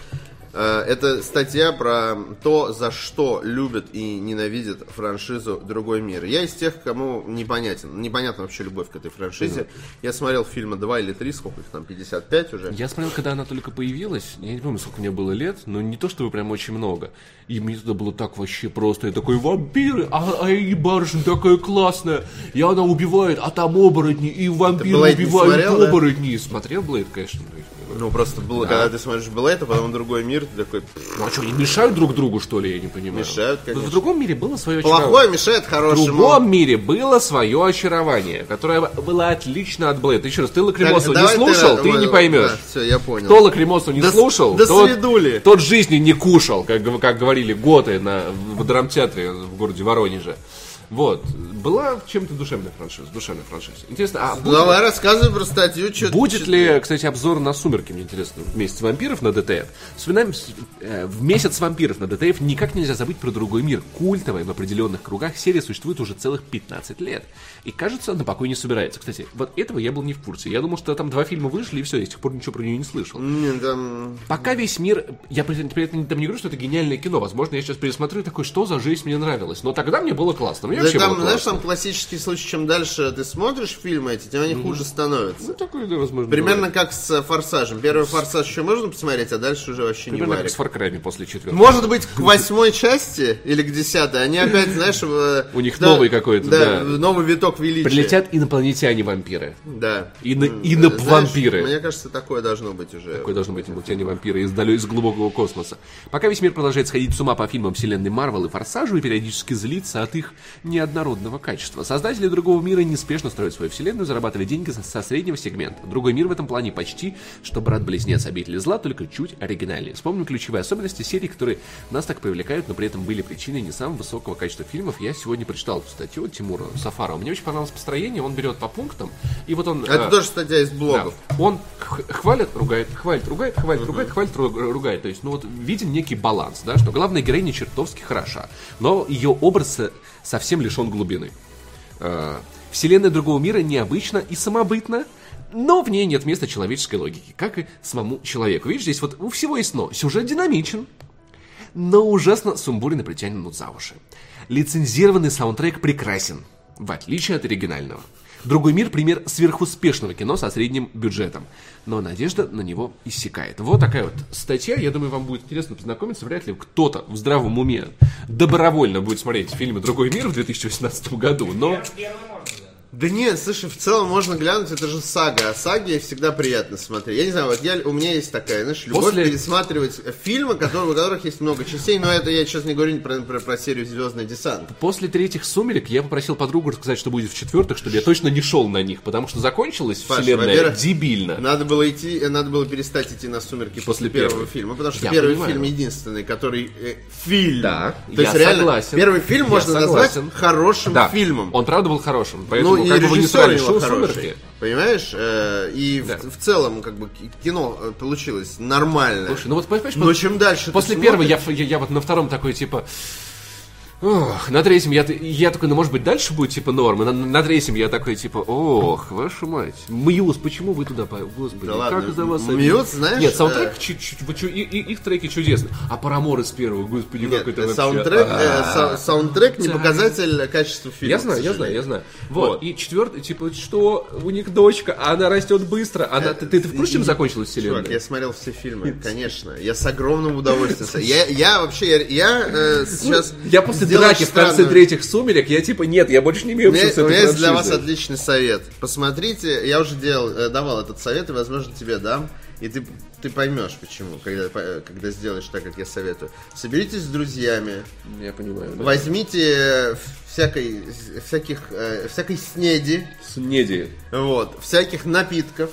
это статья про то, за что любят и ненавидят франшизу «Другой мир». Я из тех, кому непонятен, непонятна вообще любовь к этой франшизе. Я смотрел фильмы 2 или 3, сколько их там, 55 уже. Я смотрел, когда она только появилась, я не помню, сколько мне было лет, но не то чтобы прям очень много. И мне тогда было так вообще просто. Я такой, вампиры, а, а и барышня такая классная. И она убивает, а там оборотни, и вампиры Блэйд убивают смотрел, да? оборотни. Смотрел Блейд, конечно. Ну, просто было, когда ты смотришь Blade, а потом «Другой мир», ты такой, Ну а что, они мешают друг другу, что ли, я не понимаю? Мешают, В- конечно. В другом мире было свое очарование. плохое мешает В хорошему. другом мире было свое очарование, которое было отлично от Blade. Еще раз, ты Лакримосу не слушал, ты, не поймешь. все, я понял. Кто Лакримосу не с- слушал, до тот, свидули. тот жизни не кушал, как, как говорили готы на, в драмтеатре в городе Воронеже. Вот. Была чем-то душевная франшиза. Душевная франшиза. Интересно, а будет, Давай рассказывай про статью. Что будет ли, кстати, обзор на «Сумерки», мне интересно, в месяц вампиров на DTF? Вспоминаем, э, в месяц вампиров на ДТФ никак нельзя забыть про другой мир. Культовая в определенных кругах серия существует уже целых 15 лет. И, кажется, на покой не собирается. Кстати, вот этого я был не в курсе. Я думал, что там два фильма вышли, и все, я с тех пор ничего про нее не слышал. Не, там... Пока весь мир... Я при этом не говорю, что это гениальное кино. Возможно, я сейчас пересмотрю такой, что за жизнь мне нравилось. Но тогда мне было классно. Мне Да там, было знаешь, там классический случай, чем дальше ты смотришь фильмы эти, тем они хуже становятся. Ну, такое, да, возможно. Примерно бывает. как с «Форсажем». Первый «Форсаж» еще можно посмотреть, а дальше уже вообще Примерно не как варик. с Far Cry после четвертого. Может быть, к восьмой части или к десятой они опять, знаешь... в- У них новый какой-то, да. новый виток величия. Прилетят инопланетяне-вампиры. Да. Иноп-вампиры. знаешь, Мне кажется, такое должно быть уже. Какой должен быть инопланетяне-вампиры из глубокого космоса. Пока весь мир продолжает сходить с ума по фильмам вселенной Марвел и Форсажу и периодически злиться от их неоднородного качества. Создатели другого мира неспешно строят свою вселенную, зарабатывая деньги со, среднего сегмента. Другой мир в этом плане почти, что брат-близнец обители зла, только чуть оригинальнее. Вспомним ключевые особенности серий, которые нас так привлекают, но при этом были причиной не самого высокого качества фильмов. Я сегодня прочитал эту статью Тимура Сафарова. Мне очень понравилось построение, он берет по пунктам, и вот он... Это э, тоже статья из да. блогов. Он х- хвалит, ругает, хвалит, ругает, хвалит, ругает, хвалит, ру- ругает. То есть, ну вот виден некий баланс, да, что главная героиня чертовски хороша, но ее образ э, совсем лишен глубины. Э, Вселенная другого мира необычна и самобытна, но в ней нет места человеческой логики, как и самому человеку. Видишь, здесь вот у всего есть но. Сюжет динамичен, но ужасно сумбурен и притянут за уши. Лицензированный саундтрек прекрасен, в отличие от оригинального. Другой мир – пример сверхуспешного кино со средним бюджетом. Но надежда на него иссякает. Вот такая вот статья. Я думаю, вам будет интересно познакомиться. Вряд ли кто-то в здравом уме добровольно будет смотреть фильмы «Другой мир» в 2018 году. Но Первый да. Нет, слушай, в целом можно глянуть, это же сага, а саги всегда приятно смотреть. Я не знаю, вот я, у меня есть такая, знаешь, любовь После- пересматривать фильмы, которые, у которых есть много частей, но это я сейчас не говорю про, про, про серию «Звездный десант». после третьих «Сумерек» я попросил подругу рассказать, что будет в четвертых, чтобы я точно не шел на них, потому что закончилась Паш, вселенная дебильно. Надо было идти, э, надо было перестать идти на «Сумерки» после, После первого первого. фильма, потому что Я первый понимаю. фильм единственный, который э, фильм. Да, То я есть реально согласен. первый фильм Я можно согласен. назвать хорошим Да, фильмом. он правда был хорошим, поэтому ну и как бы вы не него шоу хороший, «Сумерки». понимаешь? Э, И в- Да. в, целом как бы ки- кино э, получилось нормальное. Слушай, ну вот понимаешь, Но чем дальше после первого я, я, я вот на втором такой типа. Ох, на третьем я, я такой, ну может быть дальше будет типа норм. И на, на третьем я такой типа, ох, вашу мать. Muse, почему вы туда, по- господи, Да как ладно, за вас Muse, знаешь, Нет, саундтрек, э, чуть- чуть- и- и- их треки чудесны. А Paramore из первого, господи, Нет, как это вообще. саундтрек, э, А. са- саундтрек не показатель качества фильма. Я знаю, я знаю, я знаю. Вот. Вот. И четвертый, типа, что у них дочка, а она растет быстро. Она, ты, ты, ты в чем закончилась вселенная? Чувак, я смотрел все фильмы, конечно. Я с огромным удовольствием. Я, я вообще, я, я, э, сейчас... Я после драки в конце странную- третьих сумерек, я типа, нет, я больше не имею У меня, с у этой меня есть для вас отличный совет. Посмотрите, я уже делал, э, давал этот совет, и, возможно, тебе дам. И ты, ты поймешь, почему, когда, когда сделаешь так, как я советую. Соберитесь с друзьями, Я понимаю. да. возьмите э, всякой, всяких, э, всякой снеди, Снеди. вот, всяких напитков,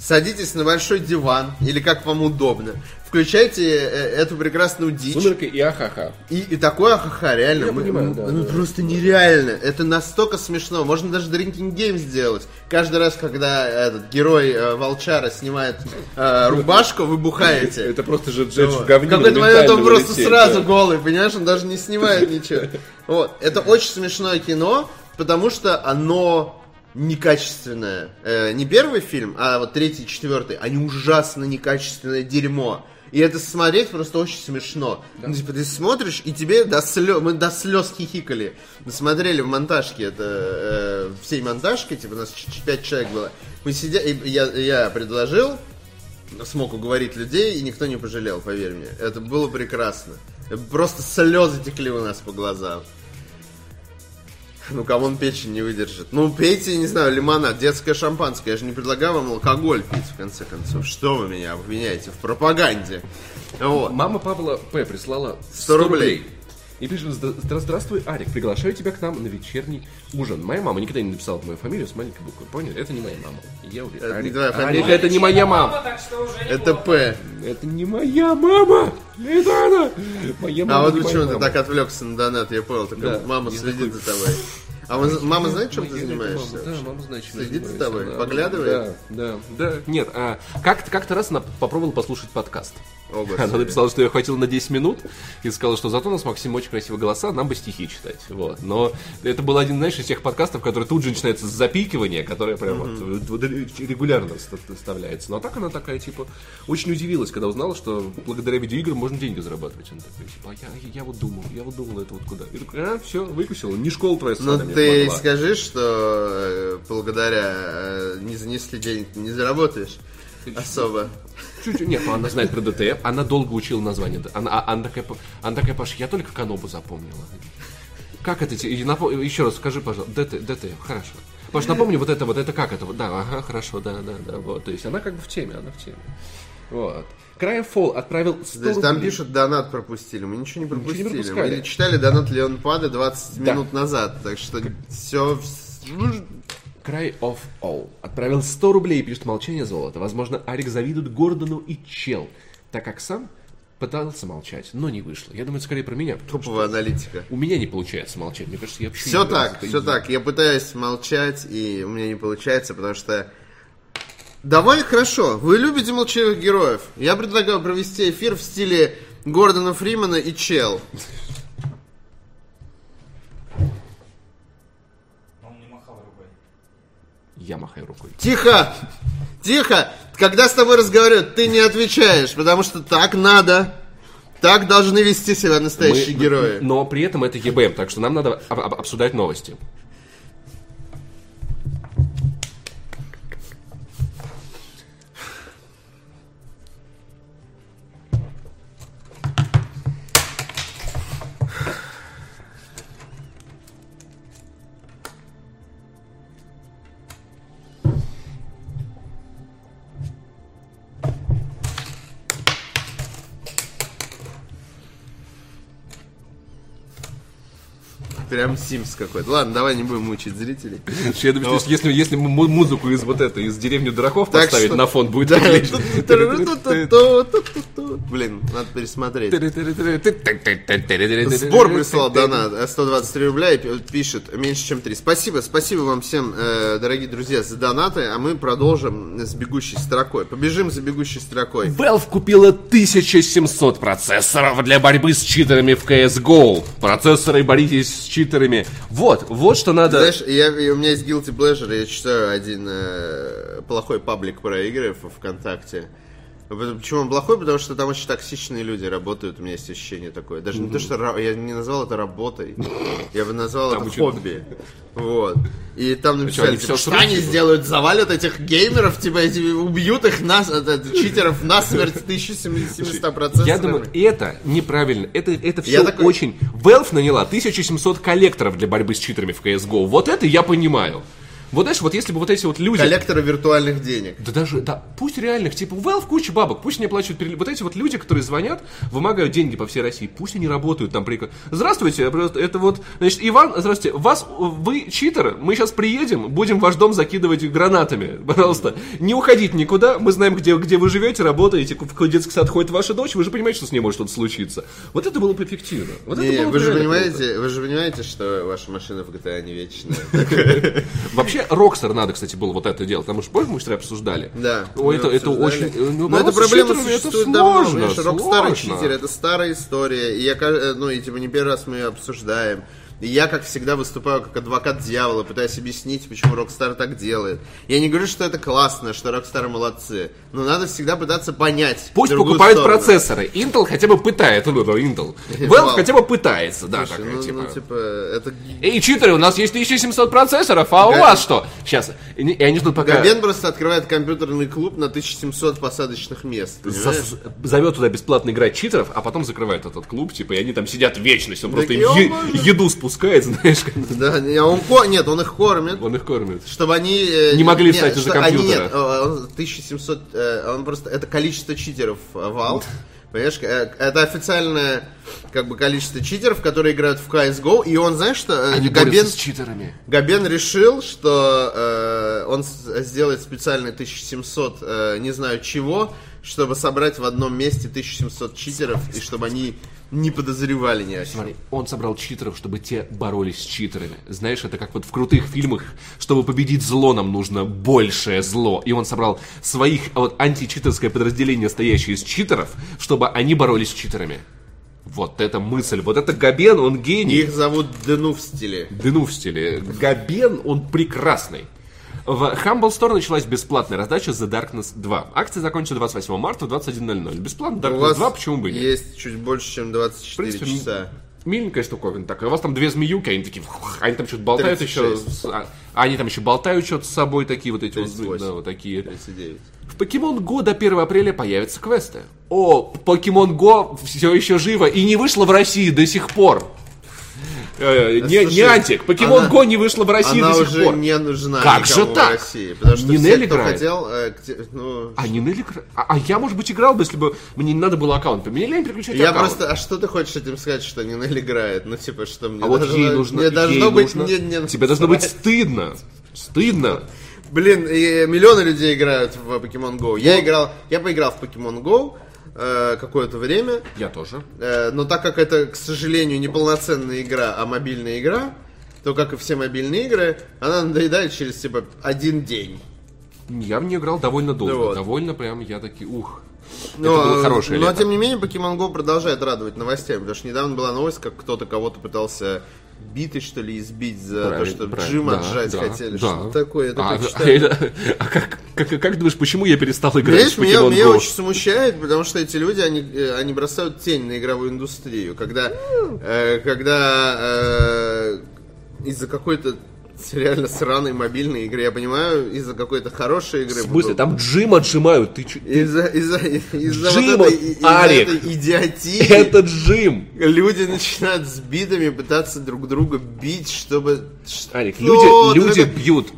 садитесь на большой диван, или как вам удобно, включайте э, эту прекрасную дичь, Сумерка и ахаха. и, и такое ахаха, реально, Я мы- понимаю, ну, да, ну, да. просто нереально. Это настолько смешно. Можно даже drinking game сделать. Каждый раз, когда этот герой э, волчара снимает э, рубашку, вы бухаете. Это просто же джедж в говне. В какой-то момент он просто сразу голый, понимаешь, он даже не снимает ничего. Вот. Это очень смешное кино, потому что оно некачественное. Э, не первый фильм, а вот третий, четвертый, они ужасно некачественное дерьмо. И это смотреть просто очень смешно. Ну, типа, ты смотришь, и тебе до слез, мы до слез хихикали. Мы смотрели в монтажке, это э, всей монтажкой, типа, у нас ч- ч- пять человек было. Мы сидели, я, я предложил, смог уговорить людей, и никто не пожалел, поверь мне. Это было прекрасно. Просто слезы текли у нас по глазам. Ну, кому он печень не выдержит. Ну, пейте, не знаю, лимонад, детское шампанское. Я же не предлагаю вам алкоголь пить, в конце концов. Что вы меня обвиняете в пропаганде? Вот. Мама Павла П. прислала 100 рублей. И пишет, «Здра- здра- здравствуй, Арик, приглашаю тебя к нам на вечерний ужин. Моя мама никогда не написала мою фамилию с маленькой буквы, понял? Это не моя мама. Я уверен. Это не Арик, твоя Арик, фамилия. это не моя мама. Это. П. Это не моя мама. Это она. Моя мама А вот почему ты так отвлекся на донат, я понял. Так Да. мама Я следит за тобой. А вы- мама знает, чем ты занимаешься? мама, Да, мама знает, чем Следит за тобой? Поглядывает? Да, да, да. Нет, а, как-то как раз она попробовала послушать подкаст. О. Она написала, что ее хватило на 10 минут и сказала, что зато у нас Максим очень красивые голоса, нам бы стихи читать. Вот. Но это был один, знаешь, из тех подкастов, который тут же начинается с запикивания, которое прям вот, вот регулярно ст- вставляется. Но так она такая, типа, очень удивилась, когда узнала, что благодаря видеоиграм можно деньги зарабатывать. Она такая, типа, а я, я вот думал, я вот думал, это вот куда. И такой, а, все, выкусила. Не школа твоя Ну ты помогла. скажи, что э, благодаря э, не занесли денег не заработаешь особо. Чуть-чуть, нет, ну она знает про DTF, она долго учила название. Она, а- она, такая, она такая, Паш, я только Канобу запомнила. Как это? Еще раз скажи, пожалуйста, DT, DTF, хорошо. Паш, напомни вот это, вот это как это? Да, ага, хорошо, да, да, да, вот. То есть она как бы в теме, она в теме. Вот. Края Фол отправил 100 То есть там рублей. пишут, донат пропустили. Мы ничего не Ничего не пропустили. пропускали. Мы читали донат Леонпада 20 Да. минут назад. Так что все... Cry of All отправил 100 рублей и пишет молчание золота. Возможно, Арик завидует Гордону и Чел, так как сам пытался молчать, но не вышло. Я думаю, это скорее про меня. Топовая аналитика. У меня не получается молчать. Мне кажется, я вообще Все так, все так. Я пытаюсь молчать, и у меня не получается, потому что... Давай хорошо. Вы любите молчаливых героев. Я предлагаю провести эфир в стиле Гордона Фримана и Чел. Он не махал рукой. Я махаю рукой. Тихо! Тихо! Когда с тобой разговаривают, ты не отвечаешь, потому что так надо. Так должны вести себя настоящие Мы- герои. Но при этом это ЕБМ, так что нам надо об- об- обсуждать новости. Прям Симс какой-то. Ладно, давай не будем мучить зрителей. Я думаю, что если, если музыку из вот этой, из деревни дураков Так поставить что- на фон, будет выглядеть. блин, надо пересмотреть. Сбор прислал донат э, 123 рубля и пи- пишет меньше, чем 3. Спасибо, спасибо вам всем, э, дорогие друзья, за донаты, а мы продолжим с бегущей строкой. Побежим за бегущей строкой. Valve купила 1700 процессоров для борьбы с читерами в CSGO. Процессоры, боритесь с читерами. Вот, вот что надо... Знаешь, я, у меня есть guilty pleasure, я читаю один э, плохой паблик про игры в ВКонтакте. Почему он плохой? Потому что там очень токсичные люди работают, у меня есть ощущение такое. Даже не то, что я не назвал это работой, я бы назвал Там это очень- хобби. Вот. И там написали, типа, что они сделают? Завалят этих геймеров, типа, эти, убьют их, нас, это, читеров насмерть 1700%. Я думаю, это неправильно. Это, это все Я такой- очень... Valve наняла 1700 коллекторов для борьбы с читерами в CSGO. Вот это я понимаю. Вот знаешь, вот если бы вот эти вот люди... коллекторы виртуальных денег. Да даже, да, пусть реальных, типа, Valve куча бабок, пусть не перелет. Вот эти вот люди, которые звонят, вымогают деньги по всей России, пусть они работают там. При... Здравствуйте, это вот, значит, Иван, здравствуйте, вас, вы читер, мы сейчас приедем, будем ваш дом закидывать гранатами, пожалуйста. Не уходите никуда, мы знаем, где, где вы живете, работаете, в детский сад ходит ваша дочь, вы же понимаете, что с ней может что-то случиться. Вот это было бы эффективно. Вот это Не, было бы вы же понимаете, круто. вы же понимаете, что ваша машина в GTA не вечная. [laughs] [laughs] Вообще, Rockstar надо, кстати, было вот это делать, потому что, помнишь, мы вчера обсуждали? Да. О, это, это очень... э, ну, Но эта проблема читерами, это существует давно. Понимаешь, и сложно. читер это старая история. И я, э, ну, и типа не первый раз мы ее обсуждаем. И я, как всегда, выступаю как адвокат дьявола, пытаясь объяснить, почему Rockstar так делает. Я не говорю, что это классно, что Rockstar молодцы. Но надо всегда пытаться понять. Пусть покупают сторону. процессоры. Intel хотя бы пытает. Ну, ну, Intel. [laughs] Valve хотя бы пытается, да, Слушай, такая, ну, типа. ну, типа, это... Эй, читеры, у нас есть 1700 процессоров, а у Га- вас что? Сейчас. И они- ждут пока... Габен просто открывает компьютерный клуб на 1700 посадочных мест. зас- зовет туда бесплатно играть читеров, а потом закрывает этот клуб, типа, и они там сидят вечность, он просто им и он е- еду спускает, [laughs] знаешь, как- Да, а он ко- нет, он их кормит. он их кормит. Чтобы они... э, Не могли встать из-за компьютера. Нет, э, он 1700... э, Он просто... Это количество читеров Valve. Понимаешь, это официальное как бы количество читеров, которые играют в CSGO, и он, знаешь что, Они Габен, с читерами. Габен решил, что э, он сделает специальный 1700 э, не знаю чего, чтобы собрать в одном месте 1700 читеров, и чтобы они не подозревали ни о чем. Смотри, он собрал читеров, чтобы те боролись с читерами. Знаешь, это как вот в крутых фильмах, чтобы победить зло, нам нужно большее зло. И он собрал своих а вот античитерское подразделение, стоящее из читеров, чтобы они боролись с читерами. Вот это мысль, вот это Габен, он гений. Их зовут Дену в стиле. Дыну в стиле. Габен, он прекрасный. В Humble Store началась бесплатная раздача The Darkness 2. Акция закончится 28 марта в 21.00. Бесплатно У Darkness вас 2, почему бы нет? есть чуть больше, чем 24 В принципе, часа. Миленькая штуковина такая. У вас там две змеюки, они такие, они там что-то болтают 36. еще. а, они там еще болтают что-то с собой, такие вот эти вот, 38. да, вот такие. 39. В Pokemon Go до 1 апреля появятся квесты. О, Pokemon Go все еще живо и не вышло в России до сих пор. Э, не, Слушай, не антик. Покемон она- Go не вышло в России до сих уже пор. не нужна Как же так? в России. Потому что Нинель все, кто играет? хотел... э, где- ну, А не Нелли игра- а, а я, может быть, играл бы, если бы мне не надо было аккаунт. Лень переключать я аккаунт. просто... А что ты хочешь этим сказать, что Нинель играет? Ну, типа, что мне А вот должно, ей нужно, мне должно ей быть... нужно- мне- мне тебе должно быть стыдно. Стыдно. Блин, и миллионы людей играют в Pokemon Go. Я играл... Я поиграл в Pokemon Go э, какое-то время. Я тоже. Э, но так как это, к сожалению, не полноценная игра, а мобильная игра, то, как и все мобильные игры, она надоедает через, типа, один день. Я в нее играл довольно долго. Вот. Довольно прям, я таки, ух. Но, это было хорошее но лето. тем не менее, Pokemon Go продолжает радовать новостями, потому что недавно была новость, как кто-то кого-то пытался битой, что ли, избить за то, Правильно, что правильно. Джима Да, отжать да, хотели. да. Что такое? Я А, а читаю. это- а как, как, как думаешь, почему я перестал играть Знаешь, в меня, Pokemon меня Go? очень смущает, потому что эти люди, они, э, они бросают тень на игровую индустрию. Когда, э, когда э, из-за какой-то [laughs] реально сраной мобильной игры, я понимаю, из-за какой-то хорошей игры. В смысле, будут- там Джим отжимают. Ты чё- Из-за, из-за, из-за Джим, вот этой, Арик. этой идиотии [laughs] Это Джим. люди начинают с битами пытаться друг друга бить, чтобы... Арик, Что? люди, люди такой бьют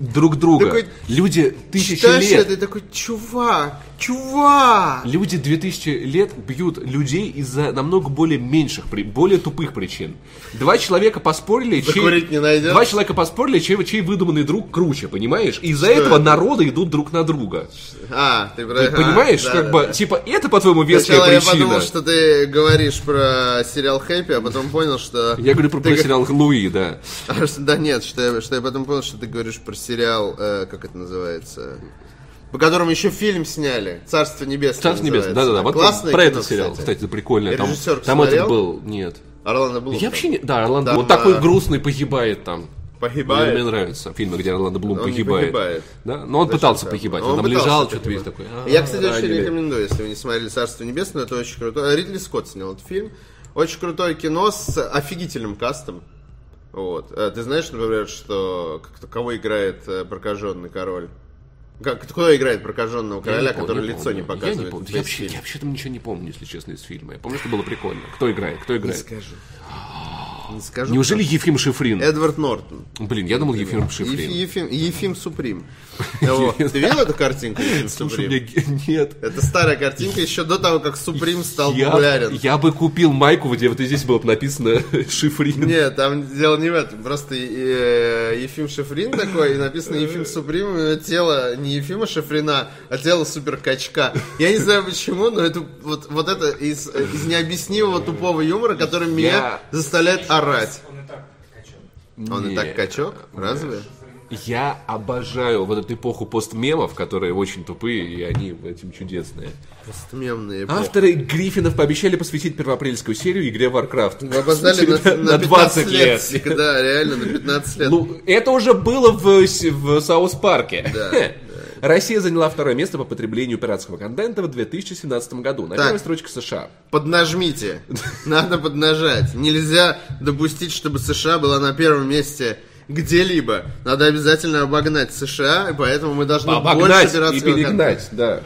друг друга. такой люди тысячи читаешь лет. это такой, чувак, Чувак! Люди 2000 лет бьют людей из-за намного более меньших, более тупых причин. Два человека поспорили, чей... Не? Два человека поспорили, чей, чей выдуманный друг круче, понимаешь? И из-за этого это? народы идут друг на друга. А, ты про... Ты понимаешь, а, как да, бы, да. типа, это, по-твоему, веская Сначала я причина. подумал, что ты говоришь про сериал Хэппи, а потом понял, что... Я говорю про, ты про г- сериал Луи, да. А, [laughs] что- Да нет, что я, что я потом понял, что ты говоришь про сериал, э, как это называется, по которому еще фильм сняли, «Царство небесное» Царство небесное, называется. да-да-да. Вот Классное про кино, этот сериал, кстати. кстати, это прикольно. Там, Режиссер там этот смотрел? был, нет. Орландо Блум. Я вообще не... Да, Орландо, Там, вот такой а, грустный погибает там. Погибает? Мне, мне нравятся фильмы, где Орландо Блум Он погибает. погибает. Да? Но он Зачем пытался так? погибать. Он Он, там лежал, что-то весь такой. Я, «А, кстати, очень ранили». рекомендую, если вы не смотрели «Царство небесное», это очень круто. Ридли Скотт снял этот фильм. Очень крутое кино с офигительным кастом. Вот. Э, Ты знаешь, например, что кого играет э, прокаженный король? Как, кто играет прокаженного Я короля, не помню, который не лицо помню. не Я показывает? не помню. Я вообще, я вообще там ничего не помню, если честно, из фильма. Я помню, что было прикольно. Кто играет? Кто Не играет? скажу. Не скажу. Неужели Ефим Шифрин? Эдвард Нортон. Блин, я думал Ефим Еф- Шифрин. Ефим, Ефим Суприм. [laughs] Вот. Ты видел эту картинку Ефим Слушай, у Суприм? меня [laughs] нет. Это старая картинка еще до того, как Суприм стал Я, популярен. я бы купил майку, где вот здесь было бы написано [laughs] Шифрин. Нет, там дело не в этом. Просто э, Ефим Шифрин такой, и написано Ефим Суприм, тело не Ефима Шифрина, а тело суперкачка. Я не знаю почему, но это вот, вот это из, из необъяснимого тупого юмора, который меня Я- заставляет орать. Он и так качок. Он и так качок? Разве? Я обожаю вот эту эпоху постмемов, которые очень тупые, и они этим чудесные. Мемные эпохи. Авторы Гриффинов пообещали посвятить первоапрельскую серию игре Warcraft. Вы опоздали на, на, на 20 15 лет. Да, реально, на 15 лет. Ну, это уже было в, в Саус Парке. Да, Россия заняла второе место по потреблению пиратского контента в 2017 году. На Так. первой строчке США. Поднажмите. Надо поднажать. Нельзя допустить, чтобы США была на первом месте где-либо. Надо обязательно обогнать США, и поэтому мы должны больше Обогнать и пиратского перегнать, да.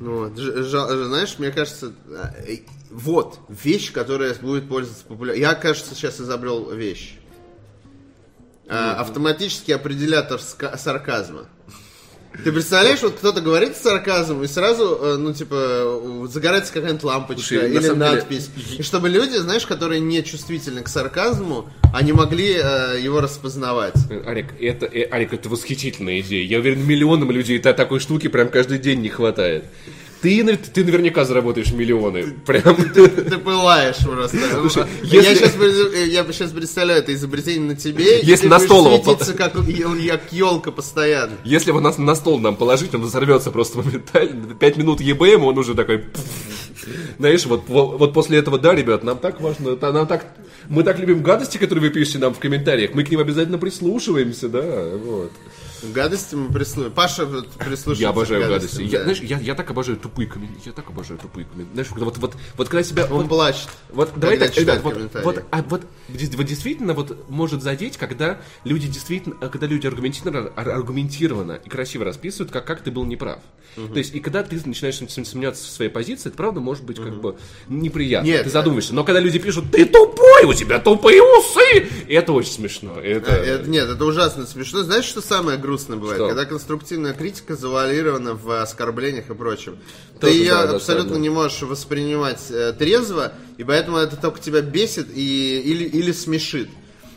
Вот. Ж- жа- знаешь, мне кажется, а, э, вот вещь, которая будет пользоваться популярностью. Я, кажется, сейчас изобрел вещь. А, автоматический определятор сарказма. Ты представляешь, вот кто-то говорит с сарказмом, и сразу, э, ну, типа, загорается какая-нибудь лампочка Слушай, на или деле, надпись. И чтобы люди, знаешь, которые не чувствительны к сарказму, они могли э, его распознавать. Э, Арик, это, э, Арик, это восхитительная идея. Я уверен, миллионам людей та- такой штуки прям каждый день не хватает. Ты, ты наверняка заработаешь миллионы. Прям. Ты пылаешь просто. я, если- сейчас, я сейчас представляю это изобретение на тебе, Если ты на стол его светиться, как, как елка постоянно. Если его на, на стол нам положить, он взорвется просто моментально. Пять минут ебаем, он уже такой... Знаешь, вот, вот, после этого, да, ребят, нам так важно, нам так, мы так любим гадости, которые вы пишете нам в комментариях, мы к ним обязательно прислушиваемся, да, вот. Гадости мы прислушиваем. Паша прислушивается Я обожаю к гадости. гадостям, Я, да. знаешь, я, я так обожаю тупые комментарии. Я так обожаю тупые комментарии. Знаешь, когда вот, вот, вот когда себя... Он вот- плачет. Вот давай так, ребят, вот, вот, а, вот, вот действительно вот может задеть, когда люди действительно, а, когда люди аргументированно, ар- аргументированно и красиво расписывают, как, как ты был неправ. То есть, и когда ты начинаешь сом- сомневаться в своей позиции, это правда может быть как бы неприятно. Нет, ты задумаешься. Но когда люди пишут, ты тупой, у тебя тупые усы, это очень смешно. Это... А, это- нет, это ужасно смешно. Знаешь, что самое грустное бывает? Что? Когда конструктивная критика завуалирована в оскорблениях и прочем. Тоже Ты ее абсолютно не можешь воспринимать э, трезво, и поэтому это только тебя бесит и, или, или смешит.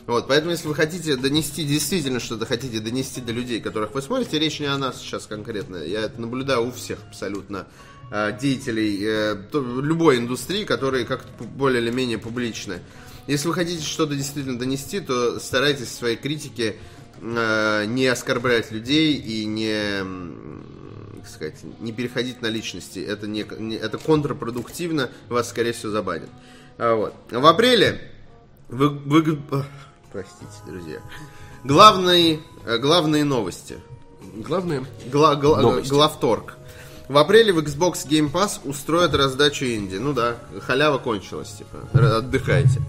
Вот, поэтому, если вы хотите донести, действительно что-то хотите донести до людей, которых вы смотрите, речь не о нас сейчас конкретно. Я это наблюдаю у всех абсолютно э, деятелей э, любой индустрии, которые как-то более или менее публичны. Если вы хотите что-то действительно донести, то старайтесь в своей критике э, не оскорблять людей и не, как сказать, не переходить на личности. Это, не, не- это контрпродуктивно, вас, скорее всего, забанят. А, вот. В апреле вы, вы- ах, простите, друзья. Главные, э, главные новости. Главное, Гла, гла- Новости. главторг. В апреле в Xbox Game Pass устроят раздачу инди. Ну да, халява кончилась, типа. Отдыхайте. А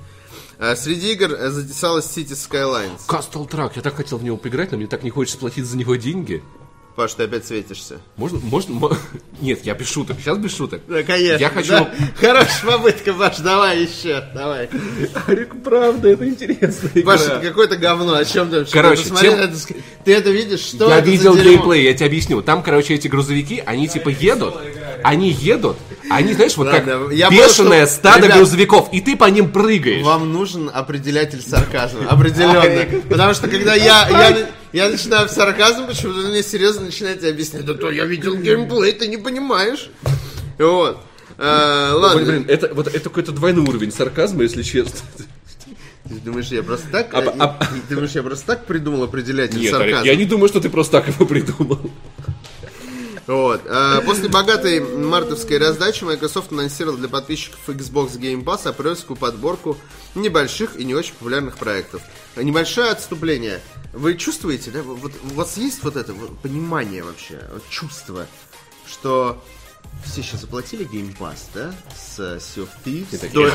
Среди игр э, затесалась City Skylines. Castle Truck, я так хотел в него поиграть, но мне так не хочется платить за него деньги. Паш, ты опять светишься. Можно, можно, мо- [laughs] нет, я без шуток, сейчас без шуток. Да, конечно. Я хочу- да. Хорошая попытка, Паш, давай еще, давай. Арик, правда, это интересно. Паш, это какое-то говно, о чем ты вообще? Короче, Посмотри тем- это, Ты это видишь? Что я это видел геймплей, я тебе объясню. Там, короче, эти грузовики, они типа едут, они едут, они, знаешь, вот Ладно, как я бешеное стадо ребят, грузовиков, и ты по ним прыгаешь. Вам нужен определятель сарказма, определенно. Потому что когда я, я, я начинаю в сарказм, почему-то мне серьезно начинаете объяснять, да то я видел геймплей, ты не понимаешь. Вот. Блин, ладно, блин, это, вот, это какой-то двойной уровень сарказма, если честно. ты думаешь, я просто так, А- а- ты думаешь, я просто так придумал определятель Нет, Арик, сарказма? я не думаю, что ты просто так его придумал. Вот. А, После богатой мартовской раздачи Microsoft анонсировал для подписчиков Xbox Game Pass апрельскую подборку небольших и не очень популярных проектов. Небольшое отступление. Вы чувствуете, да, вот у вас есть вот это вот понимание вообще, вот чувство, что все сейчас заплатили Game Pass, да, с Sea of Thieves. До,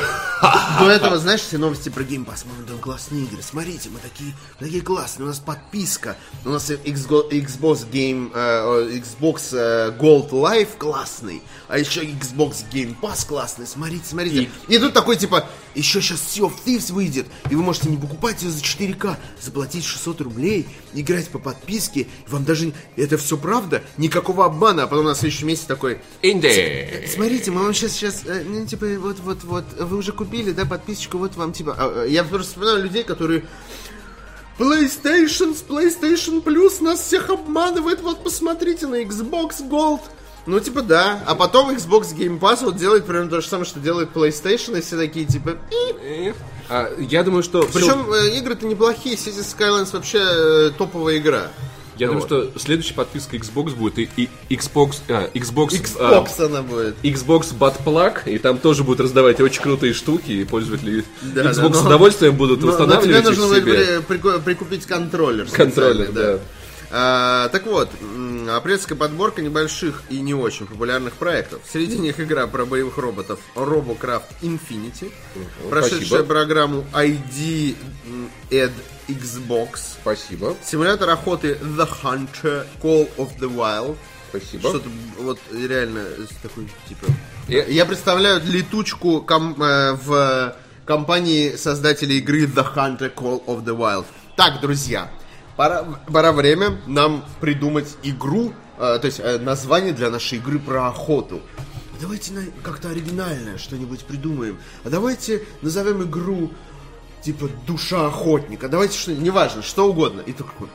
до этого, знаешь, все новости про Game Pass. Мы даем классные игры. Смотрите, мы такие, такие классные. У нас подписка. У нас Xbox Game, э, э, Xbox э, Gold Live классный. А еще Xbox Game Pass классный. Смотрите, смотрите. И, тут такой, типа, еще сейчас Sea of Thieves выйдет. И вы можете не покупать ее за 4К, заплатить 600 рублей, играть по подписке. Вам даже, это все правда, никакого обмана. А потом на следующем месяце такой, Инди. Смотрите, мы вам сейчас, сейчас, э, ну, типа, вот, вот, вот, вы уже купили, да, подписочку, вот вам, типа, а, э, я просто вспоминаю людей, которые PlayStation, с PlayStation Plus нас всех обманывает, вот посмотрите на Xbox Gold. Ну, типа, да. А потом Xbox Game Pass вот делает примерно то же самое, что делает PlayStation, и все такие, типа. А, я думаю, что... Причем э, игры-то неплохие, Cities Skylines вообще э, топовая игра. Я думаю, Вот. что следующая подписка Xbox будет и, и Xbox... а, Xbox... Xbox она будет. а, Xbox Butt Plug, и там тоже будут раздавать очень крутые штуки, и пользователи Да, Xbox да, с но- удовольствием будут Но- но тебе нужно себе. при- прику- прикупить контроллер. Контроллер, специальный, да. А, так вот, апрельская подборка небольших и не очень популярных проектов. Среди них игра про боевых роботов RoboCraft Infinity, прошедшая спасибо. программу ID Ed Xbox, Спасибо, симулятор охоты The Hunter Call of the Wild, спасибо. что-то вот реально такой типа. Я- Я представляю летучку ком- э, в компании создателей игры The Hunter Call of the Wild. Так, друзья, пора, пора время нам придумать игру, э, то есть э, название для нашей игры про охоту. Давайте как-то оригинальное что-нибудь придумаем. А давайте назовем игру типа душа охотника. Давайте что неважно, что угодно. И такой.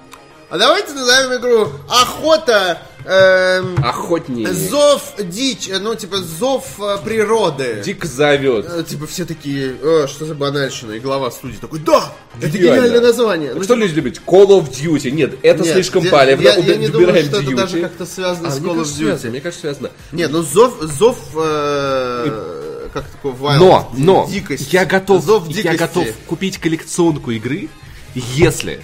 А давайте назовем игру Охота. эм, Охотнее. Зов дичь, э, ну типа зов э, природы. Дик зовет. Э, Типа все такие, «Э, что за банальщина? И глава студии такой, да, это Гениально. гениальное название. Ну, Что люди любят? Call of Duty. Нет, это нет, слишком я- палевно. Я, я не думаю, что это Duty. даже как-то связано А, с Call of кажется, связано, Duty. мне кажется, связано. Нет, ну зов, зов, э, как такой wild, Но, но, дикость. я готов, зов я готов купить коллекционку игры, если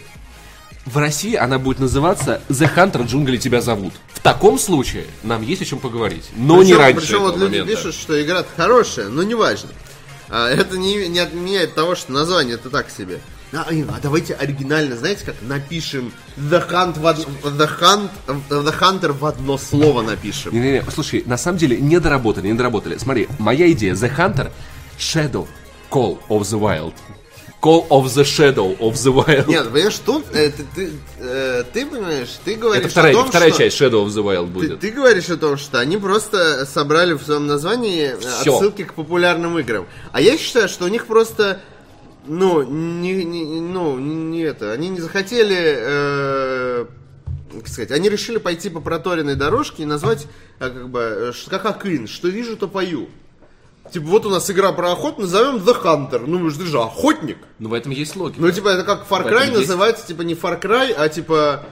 в России она будет называться The Hunter Джунгли тебя зовут. В таком случае нам есть о чем поговорить. Но не Причем- раньше Причем вот люди момента. пишут, что игра хорошая, но неважно. А, это не, не отменяет того, что название это так себе. А, а давайте оригинально, знаете как, напишем The, Hunt в од- The, Hunt, The Hunter в одно слово напишем. Не-не-не, слушай, на самом деле не доработали, не доработали. Смотри, моя идея The Hunter Shadow Call of the Wild. Call of the Shadow of the Wild. Нет, понимаешь, тут э, ты, ты, э, ты понимаешь, ты говоришь это вторая, о том, вторая что... часть Shadow of the Wild Ты, будет. ты говоришь о том, что они просто собрали в своем названии Всё. отсылки к популярным играм. А я считаю, что у них просто, ну, не, не- ну, не это, они не захотели, э, как сказать, они решили пойти по проторенной дорожке и назвать, э, как бы, э, как Акын, что вижу, то пою. Типа, вот у нас игра про охоту, назовем The Hunter. Ну, ты же охотник. Но в этом есть логика. Ну, типа, это как Far Cry этом есть- называется, типа, не Far Cry, а типа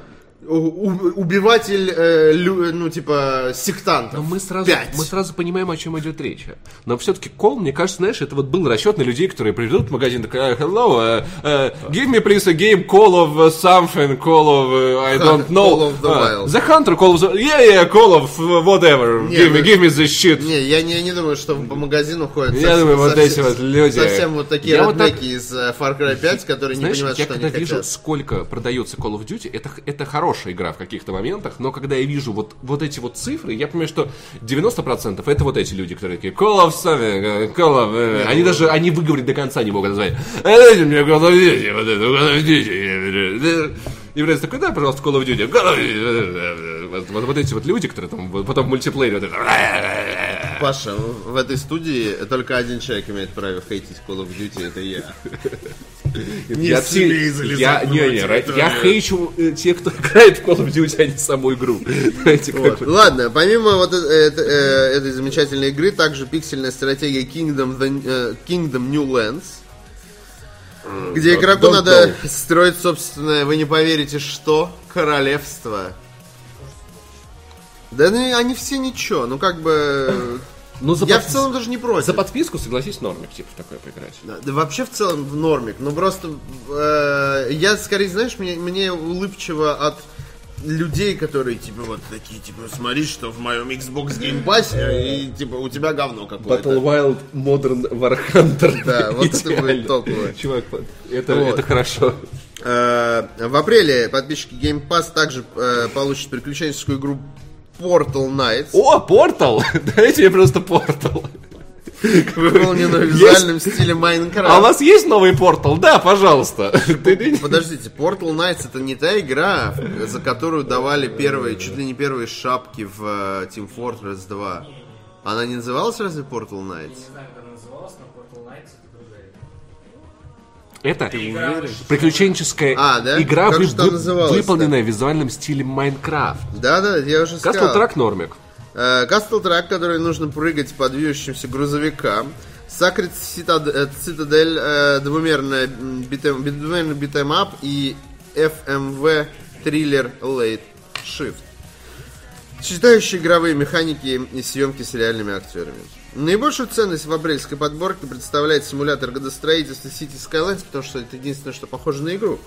убиватель, э, лю- ну, типа, сектантов. Но мы сразу, Пять. мы сразу понимаем, о чем идет речь. Но все-таки кол, мне кажется, знаешь, это вот был расчет на людей, которые придут в магазин, такая, hello, uh, uh, give me please a game call of uh, something, call of, uh, I don't know. Call of the Uh, Wild. the Hunter, call of the, yeah, yeah, call of uh, whatever, Не, give, me, ну- give me this shit. Не, я не, не думаю, что по магазину ходят Я думаю, вот эти вот люди. Совсем вот такие Я вот роднеки из э, Far Cry 5, которые Знаешь, не понимают, я что когда они вижу, хотят. сколько продается Call of Duty, это, это хорошая хорошая игра в каких-то моментах, но когда я вижу вот, вот эти вот цифры, я понимаю, что 90% это вот эти люди, которые такие Call of Duty, Call of... э, Они даже, они выговорить до конца не могут назвать. «А дайте мне Call of Duty, вот это, Call of Duty». И Брэнс такой, да, пожалуйста, Call of Duty. Call of Duty». Вот, вот, вот эти вот люди, которые там потом в мультиплеере вот это... Паша, в этой студии только один человек имеет право хейтить Call of Duty, это я. [laughs] Не я, смей ти- залезать я, не, не, я хейчу э, тех, кто играет в Call of Duty, а не саму игру. [laughs] Знаете, Вот. Ладно, помимо вот э- э- этой замечательной игры, также пиксельная стратегия Kingdom, the- э, Kingdom New Lands, где игроку don't надо строить собственное, вы не поверите, что? Королевство. Да ну, они все ничего, ну как бы... [laughs] Ну, за Я под- в целом даже не против. За подписку, согласись, нормик, типа, в такое поиграть. Да, да вообще в целом в нормик. Ну просто э, я скорее, знаешь, мне, мне улыбчиво от людей, которые типа вот такие, типа, смотри, что в моем Xbox Game Pass, и типа у тебя говно какое-то. Wild Modern Warhunter. Да, вот это будет топово. Чувак, это, Вот. это хорошо. Э, в апреле подписчики Game Pass также э, получат приключенческую игру Portal Knights, О, Портал! Дайте мне просто Портал. выполненную в визуальном стиле Minecraft. А у вас есть новый Портал? Да, пожалуйста. [laughs] Подождите, Portal Knights это не та игра, за которую давали первые, чуть ли не первые шапки в э, Team Fortress 2. Она не называлась разве Portal Knights? Это приключенческая А, да? игра, вы- вы- выполненная в визуальном стиле Майнкрафт. Да-да, я уже Castle сказал. Track Нормик. Э, Castle Track, который нужно прыгать по движущимся грузовикам. Sacred Citad- э, Citadel, э, двумерная м, beat 'em, beat- двумерный beat 'em up и FMV триллер Late Shift. Сочетающие игровые механики и съемки с реальными актерами. Наибольшую ценность в апрельской подборке представляет симулятор градостроительства City Skylines, потому что это единственное, что похоже на игру.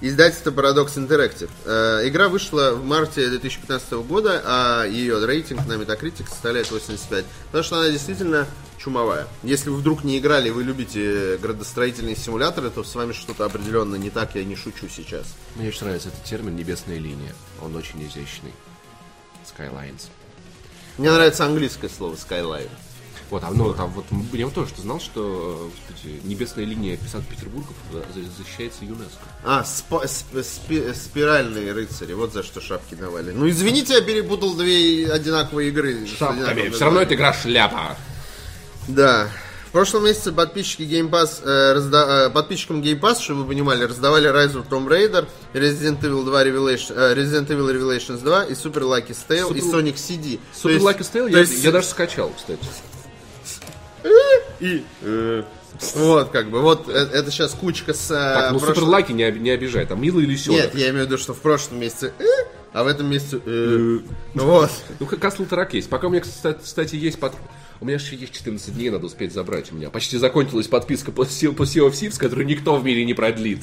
Издательство Paradox Interactive. Э, игра вышла в марте 2015 года, а ее рейтинг на Metacritic составляет 85. Потому что она действительно чумовая. Если вы вдруг не играли и вы любите градостроительные симуляторы, то с вами что-то определенно не так, я не шучу сейчас. Мне очень нравится этот термин «небесная линия». Он очень изящный. Skylines. Мне нравится английское слово Skyline. Вот, а ну там вот я вот тоже что знал, что э, господи, небесная линия Санкт-Петербурга за- защищается ЮНЕСКо. А, спа- сп- спи- спиральные рыцари, вот за что шапки давали. Ну извините, я перепутал две одинаковые игры. одинаковым Все равно эта игра шляпа. Да. В прошлом месяце подписчики Game Pass, э, разда- э, подписчикам Game Pass, чтобы вы понимали, раздавали Rise of Tomb Raider, Resident Evil 2 Revelation, э, Resident Evil Revelations 2 и Super Lucky Tale и Super- Sonic CD. То Супер есть- Lucky Tale я, есть- я даже скачал, кстати. И, э, вот как бы, вот э, это сейчас кучка с... э, Так, ну прошлого- Супер Лаки не, не обижай, там милый лисенок. Нет, я имею в виду, что в прошлом месяце, а в этом месяце, э, вот. Ну, Castle Track есть. Пока у меня, кстати, кстати, есть под... У меня еще есть 14 дней, надо успеть забрать. У меня почти закончилась подписка по Sea of Thieves, которую никто в мире не продлит.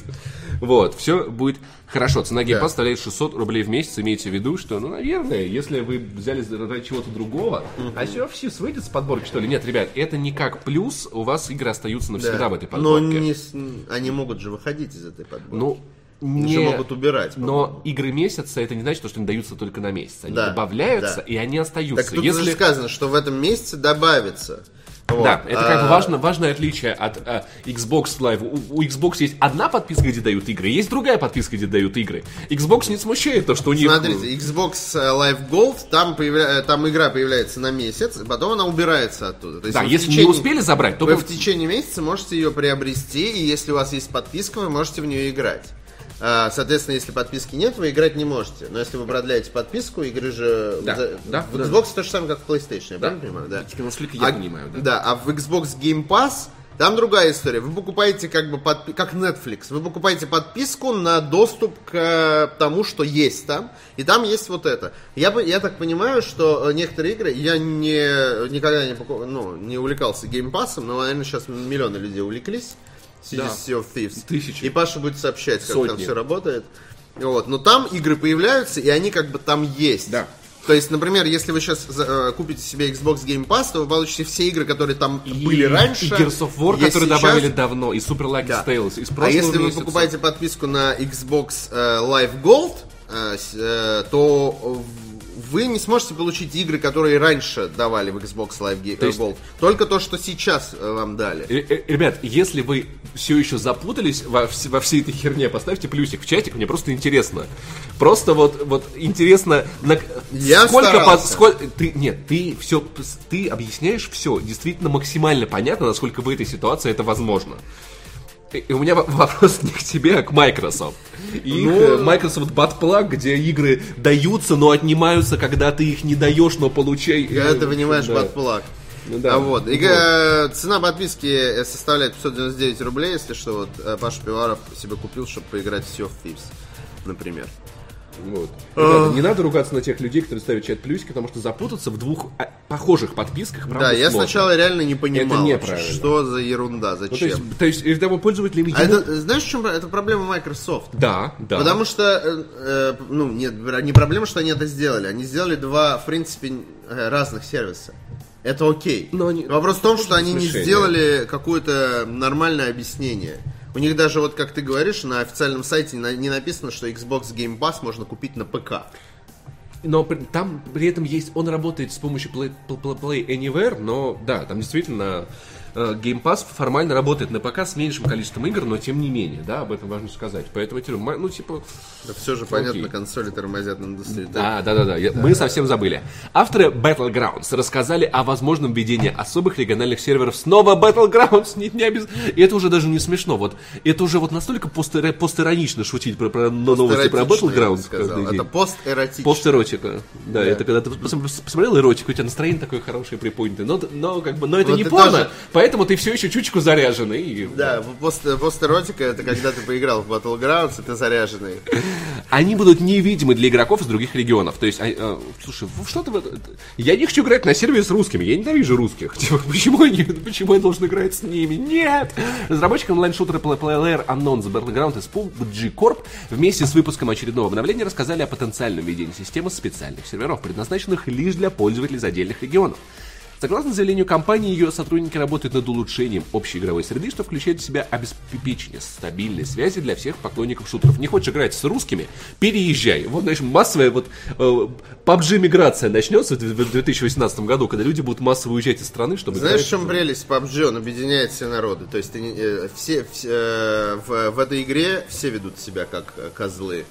Вот, все будет хорошо. Цена геймпад Да. составляет 600 рублей в месяц. Имейте в виду, что, ну, наверное, если вы взяли ради чего-то другого, а Sea of Thieves выйдет с подборки, что ли? Нет, ребят, это не как плюс, у вас игры остаются навсегда Да. в этой Но подборке. не с- они могут же выходить из этой подборки. Ну, не... же могут убирать. Но игры месяца это не значит, что они даются только на месяц. Они Да, добавляются, да. и они остаются. Так тут Если... же сказано, что в этом месяце добавится. Вот. Да, это как бы А, важно, важное отличие от а, Xbox Live. У, у Xbox есть одна подписка, где дают игры, есть другая подписка, где дают игры. Xbox не смущает то, что у них... Смотрите, Xbox э, Live Gold, там, появля- э, там игра появляется на месяц, потом она убирается оттуда. То есть Да, если не течение- успели забрать, то вы- в течение месяца можете ее приобрести, и если у вас есть подписка, вы можете в нее играть. А, Соответственно, если подписки нет, вы играть не можете. Но если вы продляете подписку, игры же... Да, за- да, в да. Xbox то же самое, как в PlayStation, я правильно понимаю? Да. насколько я а, понимаю, да. Да, а в Xbox Game Pass там другая история. Вы покупаете как бы подпи- как Netflix. Вы покупаете подписку на доступ к э, тому, что есть там. И там есть вот это. Я, я так понимаю, что э, некоторые игры я не, никогда не, поку- ну, не увлекался Game Pass, но, наверное, сейчас миллионы людей увлеклись. Да. Sea of Thieves. Тысячи. И Паша будет сообщать, как там Сотни. все работает. Вот. Но там игры появляются, и они как бы там есть. Да. То есть, например, если вы сейчас купите себе Xbox Game Pass, то вы получите все игры, которые там были раньше. И Gears of War, которые сейчас. добавили давно, и Super Lucky Да. Tales из А прошлого если вы месяца. покупаете подписку на Xbox э, Live Gold, э, э, то вы не сможете получить игры, которые раньше давали в Xbox Live Ga- есть- Gold. Только то, что сейчас э, вам дали. Э, э, Ребят, если вы все еще запутались во, во всей этой херне, поставьте плюсик в чатик, мне просто интересно. Просто вот, вот интересно, на- Я сколько, старался. сколько ты нет, ты все, ты объясняешь все действительно максимально понятно, насколько в этой ситуации это возможно. И у меня во- вопрос не к тебе, а к Microsoft. И Ну- э, Microsoft Batplug, где игры даются, но отнимаются, когда ты их не даешь, но получай. Когда ты вынимаешь Да. батплаг. Ну да. А вот. И, э, цена подписки э, составляет 599 рублей, если что, вот э, Паша Пиваров себе купил, чтобы поиграть в Sea of Thieves, например. Вот. Ребята, не надо ругаться на тех людей, которые ставят чат плюсики, потому что запутаться в двух а, похожих подписках, правда, да, я сложно. сначала реально не понимал, неправильно. что за ерунда, Ну, то зачем. есть, то есть, того пользователям А ему- это, знаешь, в чем это проблема Microsoft? Да, да. Потому что, э, э, ну, нет, не проблема, что они это сделали. Они сделали два, в принципе, э, разных сервиса. Это окей. Но они- Вопрос в том, что они не смешение. сделали какое-то нормальное объяснение. У них даже, вот как ты говоришь, на официальном сайте не написано, что Xbox Game Pass можно купить на ПК. Но там при этом есть, он работает с помощью Play, Play- Anywhere, но да, там действительно Game Pass формально работает на ПК с меньшим количеством игр, но тем не менее, да, об этом важно сказать. Поэтому, ну, типа, Да все же понятно, консоли тормозят на индустрии. Да, да, да, да. я- Мы совсем забыли. Авторы Battlegrounds рассказали о возможном введении особых региональных серверов. Снова Battlegrounds, [laughs] не, не обез- И это уже даже не смешно. Вот это уже вот настолько постэр- постиронично шутить про, про новости про Battlegrounds. Это пост-эротично. Пост-эротика. Да, это когда ты пос- посмотрел эротику, у тебя настроение такое хорошее, приподнятое. Но, но, как бы, но это Вот не порно, тоже- поэтому ты все еще чучку заряженный. и- Да, пост, постеротика это когда ты поиграл в Battlegrounds, и ты заряженный. Они будут невидимы для игроков из других регионов. То есть, а, а, слушай, что ты... Я не хочу играть на сервере с русскими. Я ненавижу русских. [laughs] Типа, почему, они- почему я должен играть с ними? Нет! Разработчики онлайн-шутера Player Unknown's Battleground из PUBG Corp вместе с выпуском очередного обновления рассказали о потенциальном введении системы специальных серверов, предназначенных лишь для пользователей из отдельных регионов. Согласно заявлению компании, ее сотрудники работают над улучшением общей игровой среды, что включает в себя обеспечение стабильной связи для всех поклонников шутеров. Не хочешь играть с русскими? Переезжай. Вот, знаешь, массовая вот э, PUBG-миграция начнется в в 2018 году, когда люди будут массово уезжать из страны, чтобы Знаешь, в играть. чем прелесть PUBG? Он объединяет все народы. То есть ты э, все, все, э, в, в этой игре все ведут себя как э, козлы.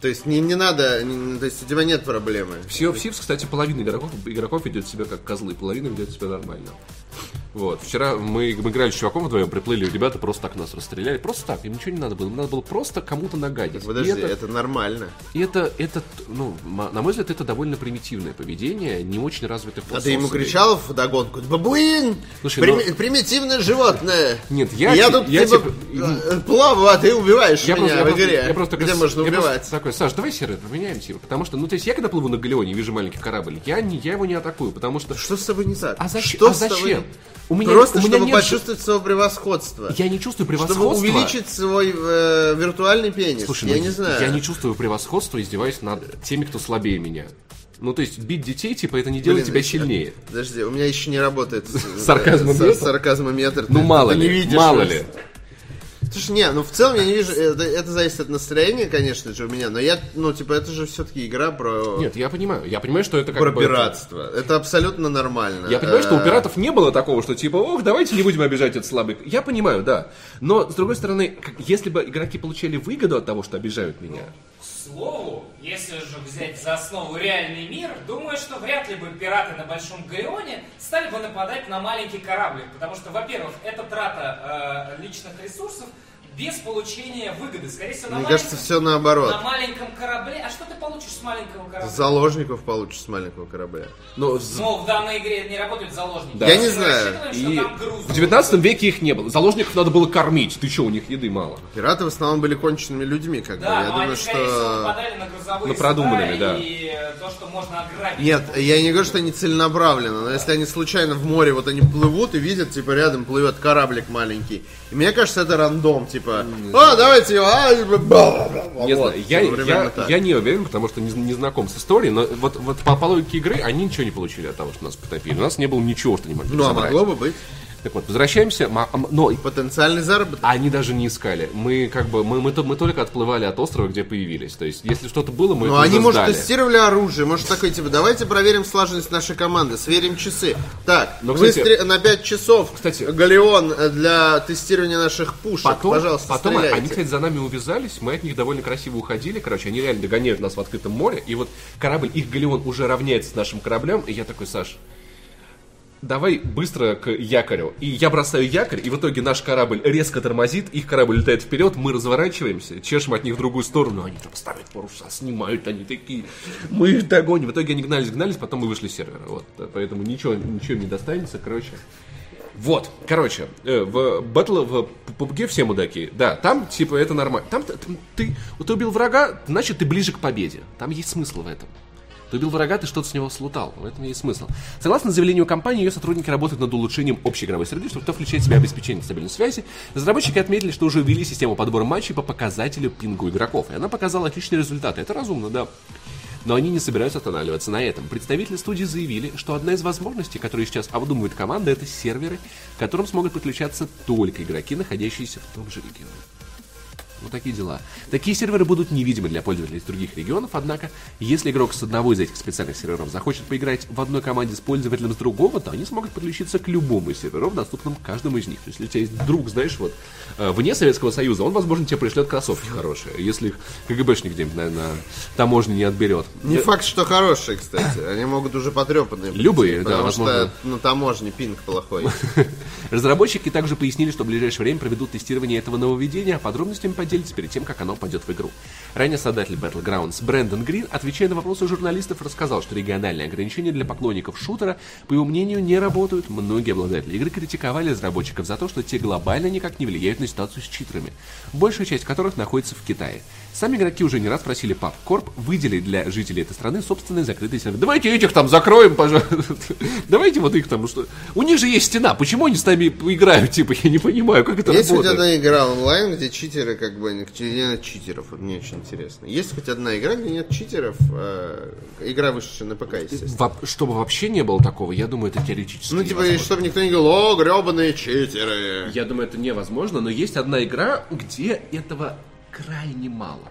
То есть не, не надо, не- то есть у тебя нет проблемы. В Sea of Thieves, кстати, половина игроков, игроков ведет себя как козлы, половина ведет себя нормально. Вот. Вчера мы, мы играли с чуваком вдвоем, приплыли, ребята просто так нас расстреляли. Просто так, им ничего не надо было. Им надо было просто кому-то нагадить. Подожди, И это- это нормально. И это, это, ну, на мой взгляд, это довольно примитивное поведение, не очень развитых А ты ему кричал в догонку, бабуин, Слушай, Прими- ну- примитивное животное. Нет, я я тут я типа типа- э, плаваю, а ты убиваешь Я меня просто, я, в просто, игре. я просто Где можно я просто убивать? такой, Саш, давай сервер поменяем, типа, потому что, ну, то есть, я когда плыву на Галеоне и вижу маленький корабль, я, не, я его не атакую, потому что... Что с тобой не так? А зачем? Что а тобой зачем? не- У меня, Просто у меня чтобы нет почувствовать свое превосходство. Я не чувствую Чтобы превосходства. увеличить свой э, виртуальный пенис. Слушай, я ну, не знаю. я не чувствую превосходства, издеваюсь над теми, кто слабее меня. Ну, то есть, бить детей, типа, это не делает Блин, тебя сильнее. Подожди, у меня еще не работает с- Сарказмометр? э, Сарказмометр. Ну, мало ли, мало ли. Слушай, не, ну в целом я не вижу, это, это зависит от настроения, конечно же, у меня, но я, ну, типа, это же все-таки игра про, Нет, я понимаю. Я понимаю, что это как про бы... это- пиратство. Это абсолютно нормально. Я понимаю, что у Э, пиратов не было такого, что типа, ох, давайте не будем обижать этот слабый. Я понимаю, да. Но, с другой стороны, если бы игроки получали выгоду от того, что обижают меня, К слову, если же взять за основу реальный мир, думаю, что вряд ли бы пираты на Большом Галеоне стали бы нападать на маленький кораблик. Потому что, во-первых, это трата э, личных ресурсов без получения выгоды. Скорее всего, на, Мне кажется, все наоборот. на маленьком корабле. А что ты получишь с маленького корабля? Заложников получишь с маленького корабля. но с- Но в данной игре не работают заложники. Да. Я не знаю. и в 19 веке их не было. Заложников надо было кормить. Ты что, у них еды мало? Пираты в основном были конченными людьми, как бы. Да, Я но думаю, они, всего, что... нападали на грузовые На продуманными, суда да. и то, что можно ограбить. Нет, я не говорю, что они целенаправленно, но если они случайно в море, вот они плывут и видят, типа, рядом плывет кораблик маленький. И мне кажется, это рандом, типа, а, давайте его, а, и бла-бла-бла». Не Вот, знаю, я, типа, я, я не уверен, потому что не, не знаком с историей, но вот, вот по, по логике игры они ничего не получили от того, что нас потопили. У нас не было ничего, что не могли Ну, а собрать. могло бы быть. Так вот, возвращаемся, но Потенциальный заработок. они даже не искали. Мы как бы, мы, мы, мы только отплывали от острова, где появились. То есть, если что-то было, мы Ну, это они, уже может, сдали. тестировали оружие, может, такой, типа, давайте проверим слаженность нашей команды, сверим часы. Так, Но, кстати- стре- на 5 часов, Кстати- Галеон э, для тестирования наших пушек, Потом, пожалуйста, потом стреляйте. они, кстати, за нами увязались, мы от них довольно красиво уходили, короче, они реально догоняют нас в открытом море, и вот корабль, их галеон уже равняется с нашим кораблем, и я такой, Саш, давай быстро к якорю. И я бросаю якорь, и в итоге наш корабль резко тормозит, их корабль летает вперед, мы разворачиваемся, чешем от них в другую сторону, они там ставят паруса, снимают, они такие, мы их догоним. В итоге они гнались, гнались, потом мы вышли с сервера, вот, поэтому ничего, ничего не достанется, короче. Вот, короче, э, в батл в PUBG все мудаки. Да, там типа это нормально. Там ты, ты, ты убил врага, значит ты ближе к победе. Там есть смысл в этом. Ты убил врага, ты что-то с него слутал. В этом есть смысл. Согласно заявлению компании, ее сотрудники работают над улучшением общей игровой среды, что включает в себя обеспечение стабильной связи. Разработчики отметили, что уже ввели систему подбора матчей по показателю пингу игроков. И она показала отличные результаты. Это разумно, да. Но они не собираются останавливаться на этом. Представители студии заявили, что одна из возможностей, которые сейчас обдумывает команда, это серверы, к которым смогут подключаться только игроки, находящиеся в том же регионе. Вот такие дела. Такие серверы будут невидимы для пользователей из других регионов, однако, если игрок с одного из этих специальных серверов захочет поиграть в одной команде с пользователем с другого, то они смогут подключиться к любому из серверов, доступным каждому из них. То есть, если у тебя есть друг, знаешь, вот, э, вне Советского Союза, он, возможно, тебе пришлет кроссовки хорошие, если их КГБшник где-нибудь на, на таможне не отберет. Не факт, что хорошие, кстати. Они могут уже потрепанные. быть, Любые, да, потому возможно. что на таможне пинг плохой. [laughs] Разработчики также пояснили, что в ближайшее время проведут тестирование этого нововведения, а подробностями поделятся перед тем, как оно пойдет в игру. Ранее создатель Battlegrounds Брэндон Грин, отвечая на вопросы журналистов, рассказал, что региональные ограничения для поклонников шутера, по его мнению, не работают. Многие обладатели игры критиковали разработчиков за то, что те глобально никак не влияют на ситуацию с читерами, большая часть которых находится в Китае. Сами игроки уже не раз просили PubCorp выделить для жителей этой страны собственный закрытый сервер. Давайте этих там закроем, пожалуйста. [laughs] Давайте вот их там, ну что... У них же есть стена, почему они с нами играют, типа, я не понимаю, как это Есть хоть работает. одна игра онлайн, где читеры, как бы, где нет читеров? Вот мне очень интересно. Есть хоть одна игра, где нет читеров? э, Игра вышедшая на ПК, естественно. Во- Чтобы вообще не было такого, я думаю, это теоретически Ну, типа, невозможно. чтобы никто не говорил, о, гребаные читеры. Я думаю, это невозможно, но есть одна игра, где этого крайне мало.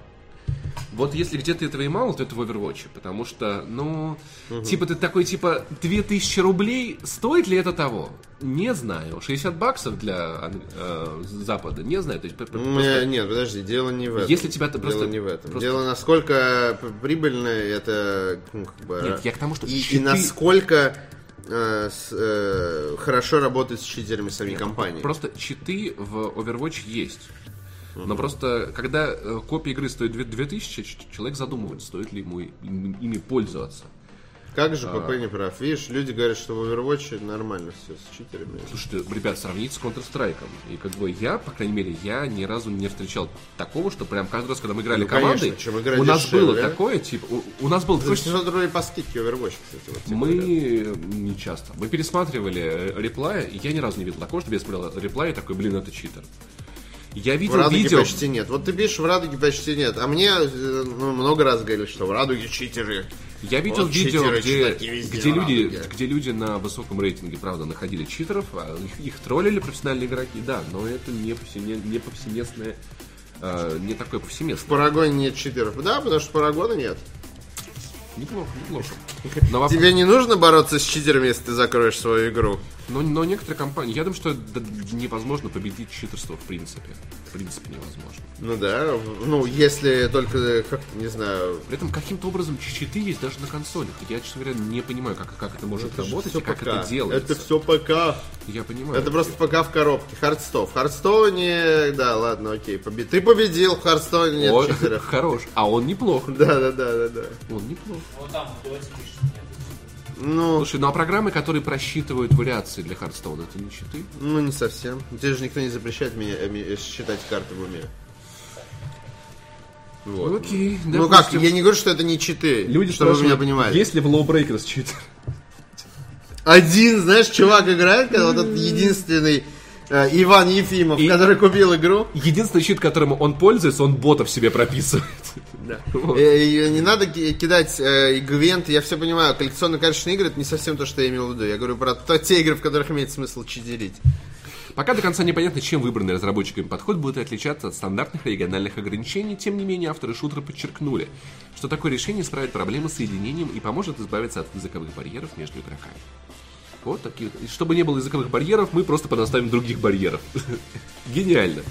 Вот если где-то этого и мало, то это в Overwatch, потому что, ну, типа ты такой, типа, 2000 рублей, стоит ли это того? Не знаю. 60 баксов для э, Запада, не знаю. То есть, п- п- Не, просто- Нет, подожди, дело не в этом. Если тебя Дело просто- не в этом. просто- Дело насколько прибыльно это ну, как бы, Нет, я к тому, что и, и щиты- насколько э, с- э, хорошо работает с читерами самой компании. Просто читы в Overwatch есть. Но просто, когда э, копия игры стоит две- 2000, ч- человек задумывается, стоит ли ему ими пользоваться. Как же А. ПП не прав? Видишь, люди говорят, что в Overwatch нормально все с читерами. Слушайте, ребят, сравните с Counter-Strike. И как бы я, по крайней мере, я ни разу не встречал такого, что прям каждый раз, когда мы играли Ну, командой, конечно, чем игра у нас дешевле. было такое, типа, у, у нас был За такой 600 рублей по скидке Overwatch, кстати. Вот, тебе Мы говорят. не часто. Мы пересматривали э, реплай, и я ни разу не видел такого, чтобы я смотрел реплай и такой, блин, это читер. Я В видел Радуге видео... почти нет. Вот ты пишешь, в Радуге почти нет. А мне ну, много раз говорили, что в Радуге читеры. Я видел Вот видео, читеры, где, где, в люди, где люди на высоком рейтинге, правда, находили читеров, а их, их троллили профессиональные игроки, да, но это не, повсеместное, не повсеместное, э, не такое В повсеместное. Парагоне нет читеров. Да, потому что Парагона нет. Неплохо, неплохо. [laughs] Но, воп- Тебе не нужно бороться с читерами, если ты закроешь свою игру. Но, но некоторые компании, я думаю, что невозможно победить читерство в принципе. В принципе невозможно. Ну да, ну если только, как, не знаю, При этом каким-то образом читы есть даже на консолях. Я, честно говоря, не понимаю, как, как это может работать всё и как ПК. это делается. Это все ПК. Я понимаю. Это просто ПК в коробке. Hearthstone. В Hearthstone е, да, ладно, окей. побе- Ты победил, в Hearthstone е нет О, читеров. [laughs] хорош. А он неплох. Да, да, да, да, да. Он неплох. Вот там в доте нет. Ну, Слушай, ну а программы, которые просчитывают вариации для Hearthstone а, это не читы? ну не совсем. Тебе же никто не запрещает мне э, ми- э, считать карты в уме. Вот. Окей, Ну как, допустим. я не говорю, что это не читы, Люди чтобы вы меня спрашивают, понимали. Есть ли в Lawbreakers читер? Один, знаешь, чувак играет, когда вот этот единственный Иван Ефимов, И- который купил игру. Единственный щит, которым он пользуется, он ботов себе прописывает. [laughs] [laughs] Вот. Э, и Не надо ки- кидать э, игвент, я все понимаю, коллекционные карточные игры это не совсем то, что я имел в виду. Я говорю про то- те игры, в которых имеет смысл читерить. Пока до конца непонятно, чем выбранный разработчиками подход будет отличаться от стандартных региональных ограничений, тем не менее авторы шутера подчеркнули, что такое решение исправит проблемы с соединением и поможет избавиться от языковых барьеров между игроками. Вот такие. И чтобы не было языковых барьеров, мы просто понаставим других барьеров. [laughs] Гениально.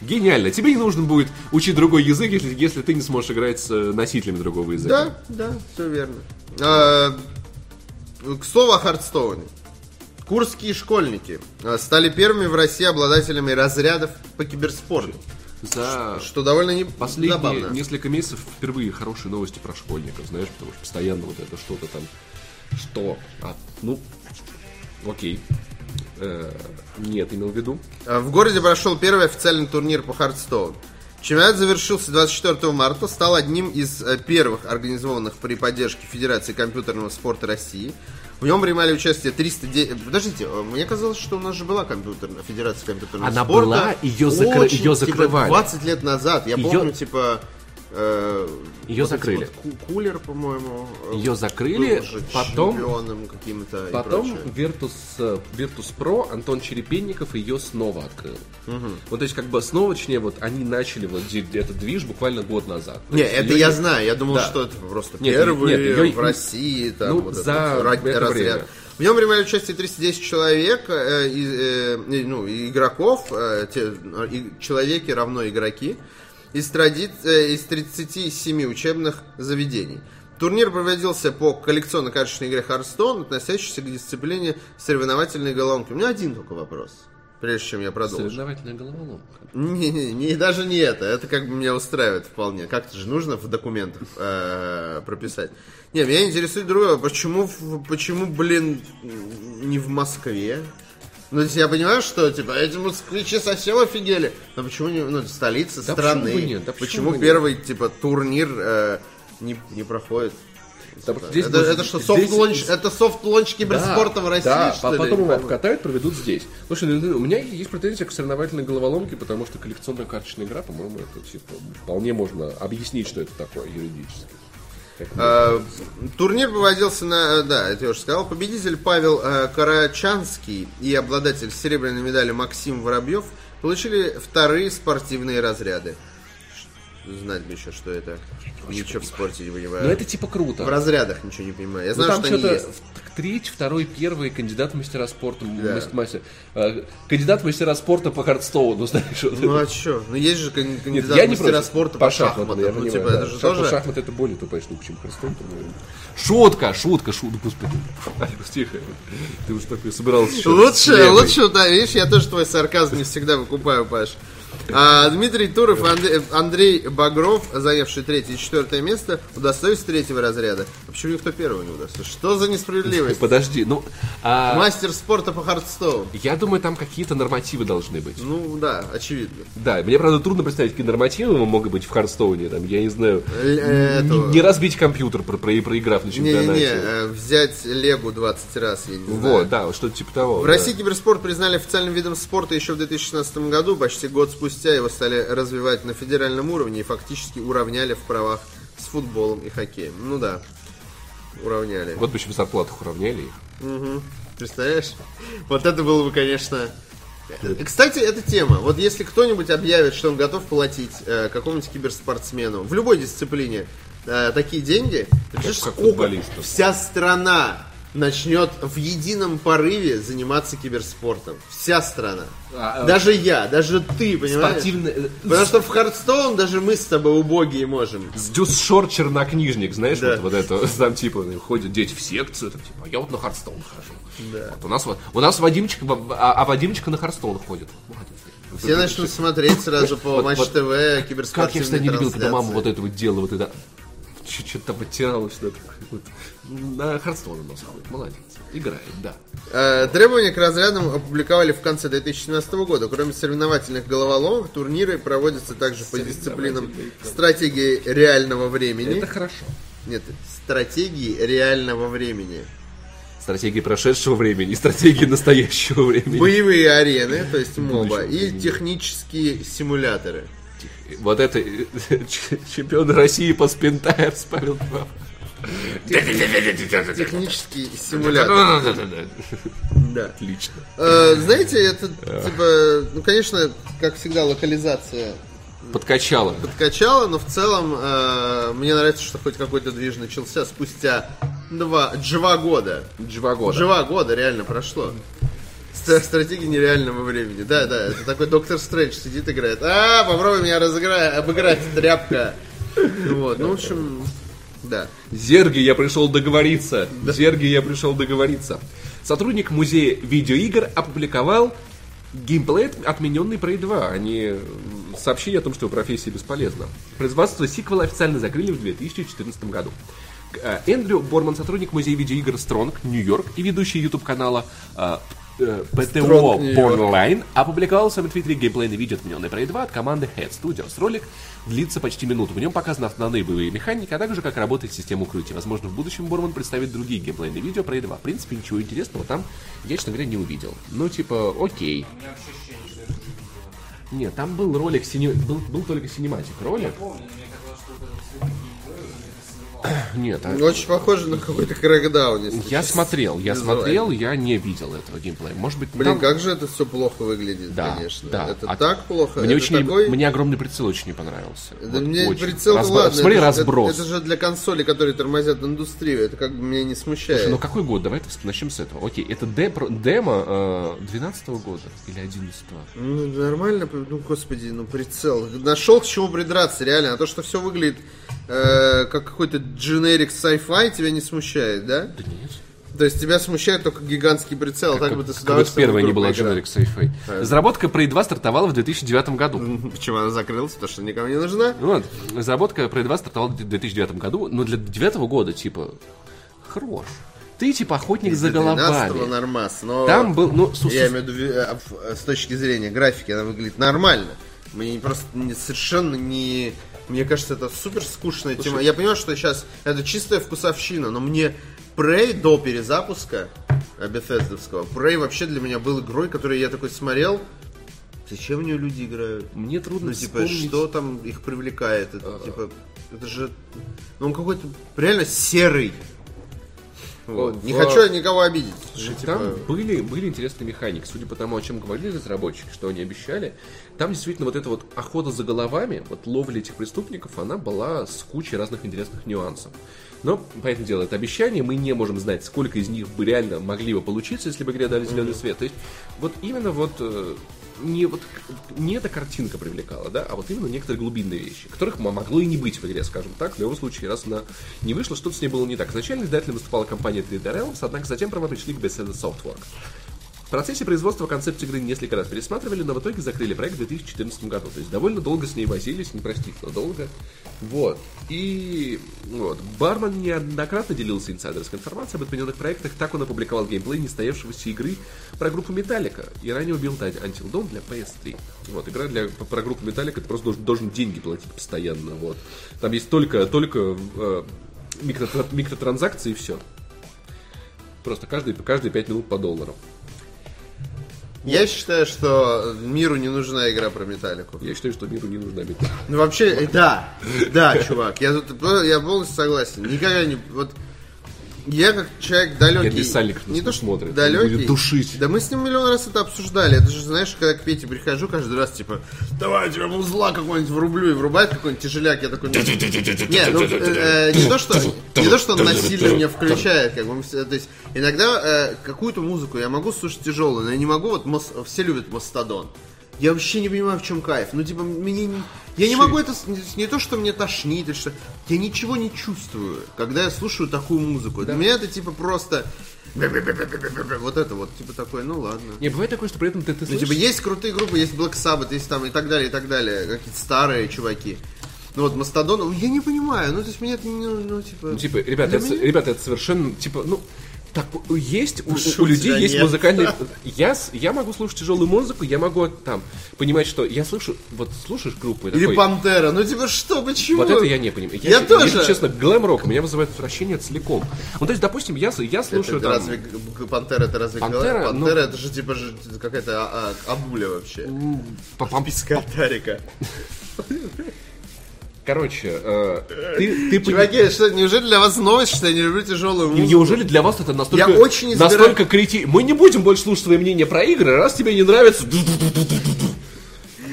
Гениально. Тебе не нужно будет учить другой язык, если, если ты не сможешь играть с э, носителями другого языка. Да, да, все верно. А, к слову о Хардстоуне. Курские школьники а, стали первыми в России обладателями разрядов по киберспорту. За Что довольно не последние забавно. несколько месяцев впервые хорошие новости про школьников, знаешь, потому что постоянно вот это что-то там, что, а, ну, окей, Э, нет, имел в виду. А, В городе прошел первый официальный турнир по Hearthstone. Чемпионат завершился 24 марта, стал одним из э, первых организованных при поддержке Федерации компьютерного спорта России. В нем принимали участие 300... де- Подождите, э, мне казалось, что у нас же была компьютерная, Федерация компьютерного Она спорта. была, её закры- Очень, её типа, закрывали. 20 лет назад. Я Её- помню, типа... э, Её вот закрыли. вот ку- кулер, по-моему. э, Её закрыли, потом- каким-то Потом. Virtus, э, Virtus Pro Антон Черепенников ее снова открыл. Вот, то есть, как бы снова, точнее, вот они начали вот этот движ буквально год назад. Не, это её я не- знаю. Я думал, Да. что это просто Нет, первый нет, её- в России. Там, ну, вот за ра- это разряд. время. В нем принимали участие 310 человек, э, э, и, ну, игроков, э, те, э, человеки равно игроки, из, тради- э, из 37 учебных заведений. Турнир проводился по коллекционно-карточной игре Hearthstone, относящейся к дисциплине соревновательной головоломки. У меня один только вопрос, прежде чем я продолжу. Соревновательная головоломка. Не, не, не, даже не это. Это как бы меня устраивает вполне. Как-то же нужно в документах э, прописать. Не, меня интересует другое. Почему, почему, блин, не в Москве? Ну, то есть я понимаю, что, типа, эти москвичи совсем офигели. Но почему не, ну, столица Да страны? почему нет? Да почему почему бы нет? первый, типа, турнир э, не, не проходит? Потому что здесь это, будет- это что, здесь- soft launch, это soft launch киберспорта в России, да, что а потом его обкатают, проведут здесь. Слушай, ну, у меня есть претензия к соревновательной головоломке, потому что коллекционная карточная игра, по-моему, это типа вполне можно объяснить, что это такое юридически. Э, Турнир выводился на, да, это я уже сказал, победитель Павел э, Карачанский и обладатель серебряной медали Максим Воробьев получили вторые спортивные разряды. Знать бы еще, что это. Ничего в спорте не понимаю. Ну это типа круто. В разрядах ничего не понимаю. Я Ну, знаю, там что они что-то есть. третий, второй, первый кандидат в мастера спорта, мас- мастер, э, кандидат в мастера спорта по Hearthstone у, [laughs] знаешь. вот Ну это. а что? Ну есть же кан- Нет, кандидат я в не мастера против. спорта по по шахматам, я Ну, понимаю, типа, да. это же Шах- тоже... Шахматы это более тупая штука, чем Hearthstone. Шутка, шутка, шутка, господи. Алекс, тихо. Ты уж такой собирался Лучше, лучше, да, видишь, я тоже твой сарказм не всегда выкупаю, Паш. А, Дмитрий Туров и Андрей, Андрей Багров, занявший третье и четвертое место, удостоились третьего разряда. А почему никто первого не удостоился? Что за несправедливость? Подожди, ну, а, Мастер спорта по Hearthstone. я думаю, там какие-то нормативы должны быть. Ну да, очевидно. Да, мне, правда, трудно представить, какие нормативы могут быть в Hearthstone е, там, я не знаю, э, не, разбить компьютер, про, про, проиграв на Не-не-не, чемпионате. э, взять Легу 20 раз, я не знаю. Вот, да, что-то типа того. В да. России киберспорт признали официальным видом спорта еще в 2016 году. Почти год спустя его стали развивать на федеральном уровне и фактически уравняли в правах с футболом и хоккеем. Ну да, уравняли. Вот почему зарплату уравняли. Представляешь? Вот это было бы, конечно... Кстати, эта тема. Вот если кто-нибудь объявит, что он готов платить э, какому-нибудь киберспортсмену в любой дисциплине э, такие деньги, представляешь, как сколько футболисту. вся страна начнет в едином порыве заниматься киберспортом. Вся страна. А, а, даже я, даже ты, понимаешь? Спортивный... э, Потому что в Hearthstone даже мы с тобой убогие можем. С ДЮСШОР чернокнижник, знаешь, Да. вот, вот это, [laughs] там типа ходят дети в секцию, там, типа, а я вот на Hearthstone хожу. Да. Вот у нас вот, у нас Вадимчик, а, а Вадимчик на Hearthstone ходит. Молодец. Все начнут смотреть сразу [laughs] по Вот- Матч вот ТВ, Как я киберспортивные не любил, когда мама вот это вот делала, вот это что-то там оттирала сюда. такой Вот. На Хардстоун у нас ходит, молодец. Играет, да. Э, Требования к разрядам опубликовали в конце 2017 года. Кроме соревновательных головоломок, турниры проводятся также по дисциплинам стратегии реального времени. Это хорошо. Нет, стратегии реального времени. Стратегия прошедшего времени и стратегия настоящего времени. Боевые арены, то есть моба, и технические симуляторы. Вот это э, [laughs] чемпион России по спинтайрс Павел Павлов. Технический симулятор. Да. Отлично. Э, Знаете, это типа, ну, конечно, как всегда, локализация Подкачало. подкачала, но в целом э, мне нравится, что хоть какой-то движ начался спустя два, два года. Два года. Два года реально прошло. Ст- Стратегия нереального времени. Да, да, это такой доктор Стрэндж сидит играет. А, попробуй меня разыграть, обыграть, тряпка. Вот, ну, в общем, да. Зерги, я пришел договориться. Зерги, я пришел договориться. Сотрудник музея видеоигр опубликовал геймплей, отмененный Prey 2. Они м, сообщили о том, что профессия бесполезна. Производство сиквела официально закрыли в 2014 году. Э, Эндрю Борман, сотрудник музея видеоигр Стронг, Нью-Йорк и ведущий YouTube канала э, Нью-Йорк. Online, опубликовал в своем твиттере геймплейное видео отмененной Prey 2 от команды Head Studios. Ролик длится почти минуту. В нем показаны основные боевые механики, а также как работает система укрытия. Возможно, в будущем Борман представит другие геймплейные видео Prey 2. В принципе, ничего интересного там я, честно говоря, не увидел. Ну, типа, окей. У меня вообще ощущение, что это было. Нет, там был ролик, сини... был, был только синематик ролик. Помню, [clears throat] Нет, а- Очень похоже на какой-то крэкдаун, я смотрел, я Визуально. смотрел, я не видел этого геймплея. Может быть, Блин, там- как же это все плохо выглядит, Да, конечно. да. Это А так плохо. Мне, это очень, такой... мне огромный прицел очень не понравился. Да Вот мне очень. прицел Разбро- ладно. Смотри, это, разброс. Это, это же для консолей, которые тормозят индустрию. Это как бы меня не смущает. Слушай, ну какой год? Давай начнем с этого. Окей, это демо 12 года или 11 Ну, нормально, ну, господи, ну, прицел. Нашел к чему придраться, реально. А то, что все выглядит э, как какой-то generic sci-fi, тебя не смущает, да? Да нет. То есть тебя смущает только гигантский прицел, так бы ты с Как удовольствием первая не была generic sci-fi. Разработка Prey 2 стартовала в 2009 году. Почему она закрылась? Потому что никому не нужна. Вот, разработка Prey 2 стартовала в 2009 году, но для 2009 года, типа, хорош. Ты, типа, охотник за 12-го головами. нормас, но... Там был, ну, су- Я имею в виду, э, в- с точки зрения графики, она выглядит нормально. Мне просто совершенно не... Мне кажется, это супер скучная тема. Я понимаю, что сейчас это чистая вкусовщина, но мне Prey до перезапуска Bethesda-вского, Prey вообще для меня был игрой, которую я такой смотрел, зачем в нее люди играют? мне трудно Ну, типа, вспомнить. что там их привлекает? Это, типа, это же... Ну, он какой-то реально серый. Вот. Не в- хочу я никого обидеть. Слушай, Ну, типа, Там были, были интересные механики. Судя по тому, о чем говорили разработчики, что они обещали, там действительно вот эта вот охота за головами, вот ловля этих преступников, она была с кучей разных интересных нюансов. Но, понятное дело, это обещание, мы не можем знать, сколько из них бы реально могли бы получиться, если бы игре дали зеленый свет. То есть, вот именно вот э, не, вот, не эта картинка привлекала, да, а вот именно некоторые глубинные вещи, которых могло и не быть в игре, скажем так. В любом случае, раз она не вышла, что-то с ней было не так. Изначально издателем выступала компания 3D Realms, однако затем права пришли к Bethesda Softworks. Процессе производства концепцию игры несколько раз пересматривали, но в итоге закрыли проект в 2014 году. То есть довольно долго с ней возились, непростительно долго. Вот. И вот. Барман неоднократно делился инсайдерской информацией об отмененных проектах. Так он опубликовал геймплей нестоявшегося игры про группу Металлика. И ранее убил Until Dawn для PS3. Вот. Игра для, про группу Металлика ты просто должен, должен деньги платить постоянно. Вот. Там есть только, только э, микро- микротранзакции и все. Просто каждые, каждые 5 минут по доллару. Я считаю, что миру не нужна игра про металлику. Я считаю, что миру не нужна металл. Ну вообще, э, да, да, чувак, я тут э, я полностью согласен. Никогда не, вот я как человек далекий. Я без Саликов не то что смотрит, далекий. будет душить. Да мы с ним миллион раз это обсуждали. Это же знаешь, когда к Пете прихожу каждый раз типа, давай я тебе музла какой-нибудь врублю и врубает какой-нибудь тяжеляк, я такой. Не, ну э, не то что не то что он насильно меня включает, как бы то есть иногда э, какую-то музыку я могу слушать тяжелую, но я не могу вот мос- все любят Мастодон. Я вообще не понимаю, в чем кайф. Ну, типа, мне не... Я не могу это... Не, то, что мне тошнит, или что... Я ничего не чувствую, когда я слушаю такую музыку. Для меня это, типа, просто... Вот это вот, типа, такое, ну ладно. Не, бывает такое, что при этом ты, ты Ну, слышишь... типа, есть крутые группы, есть Black Sabbath, есть там и так далее, и так далее. Какие-то старые чуваки. Ну, вот Мастодон, ну, я не понимаю. Ну, то есть, меня это, ну, ну, типа... Ну, типа, ребята, это, меня- ребята, это совершенно, типа, ну, Так, есть, у, у людей есть нет. музыкальный... Я, я могу слушать тяжелую музыку, я могу там понимать, что я слышу... Вот слушаешь группы и Или такой, Пантера. Ну типа что, почему? Вот это я не понимаю. Я че- тоже. Если честно, глэм-рок меня вызывает отвращение целиком. Ну, то есть, допустим, я, я слушаю Это там... разве Пантера это разве Пантера, Пантера, ну- Пантера это же типа же какая-то а- а- абуля вообще. по- Пискатарика. [laughs] Короче, э, ты, ты Чуваки, что, неужели для вас новость, что я не люблю тяжелую музыку? Неужели для вас это настолько, Я очень избираю- настолько крити... Мы не будем больше слушать свои мнения про игры, раз тебе не нравится...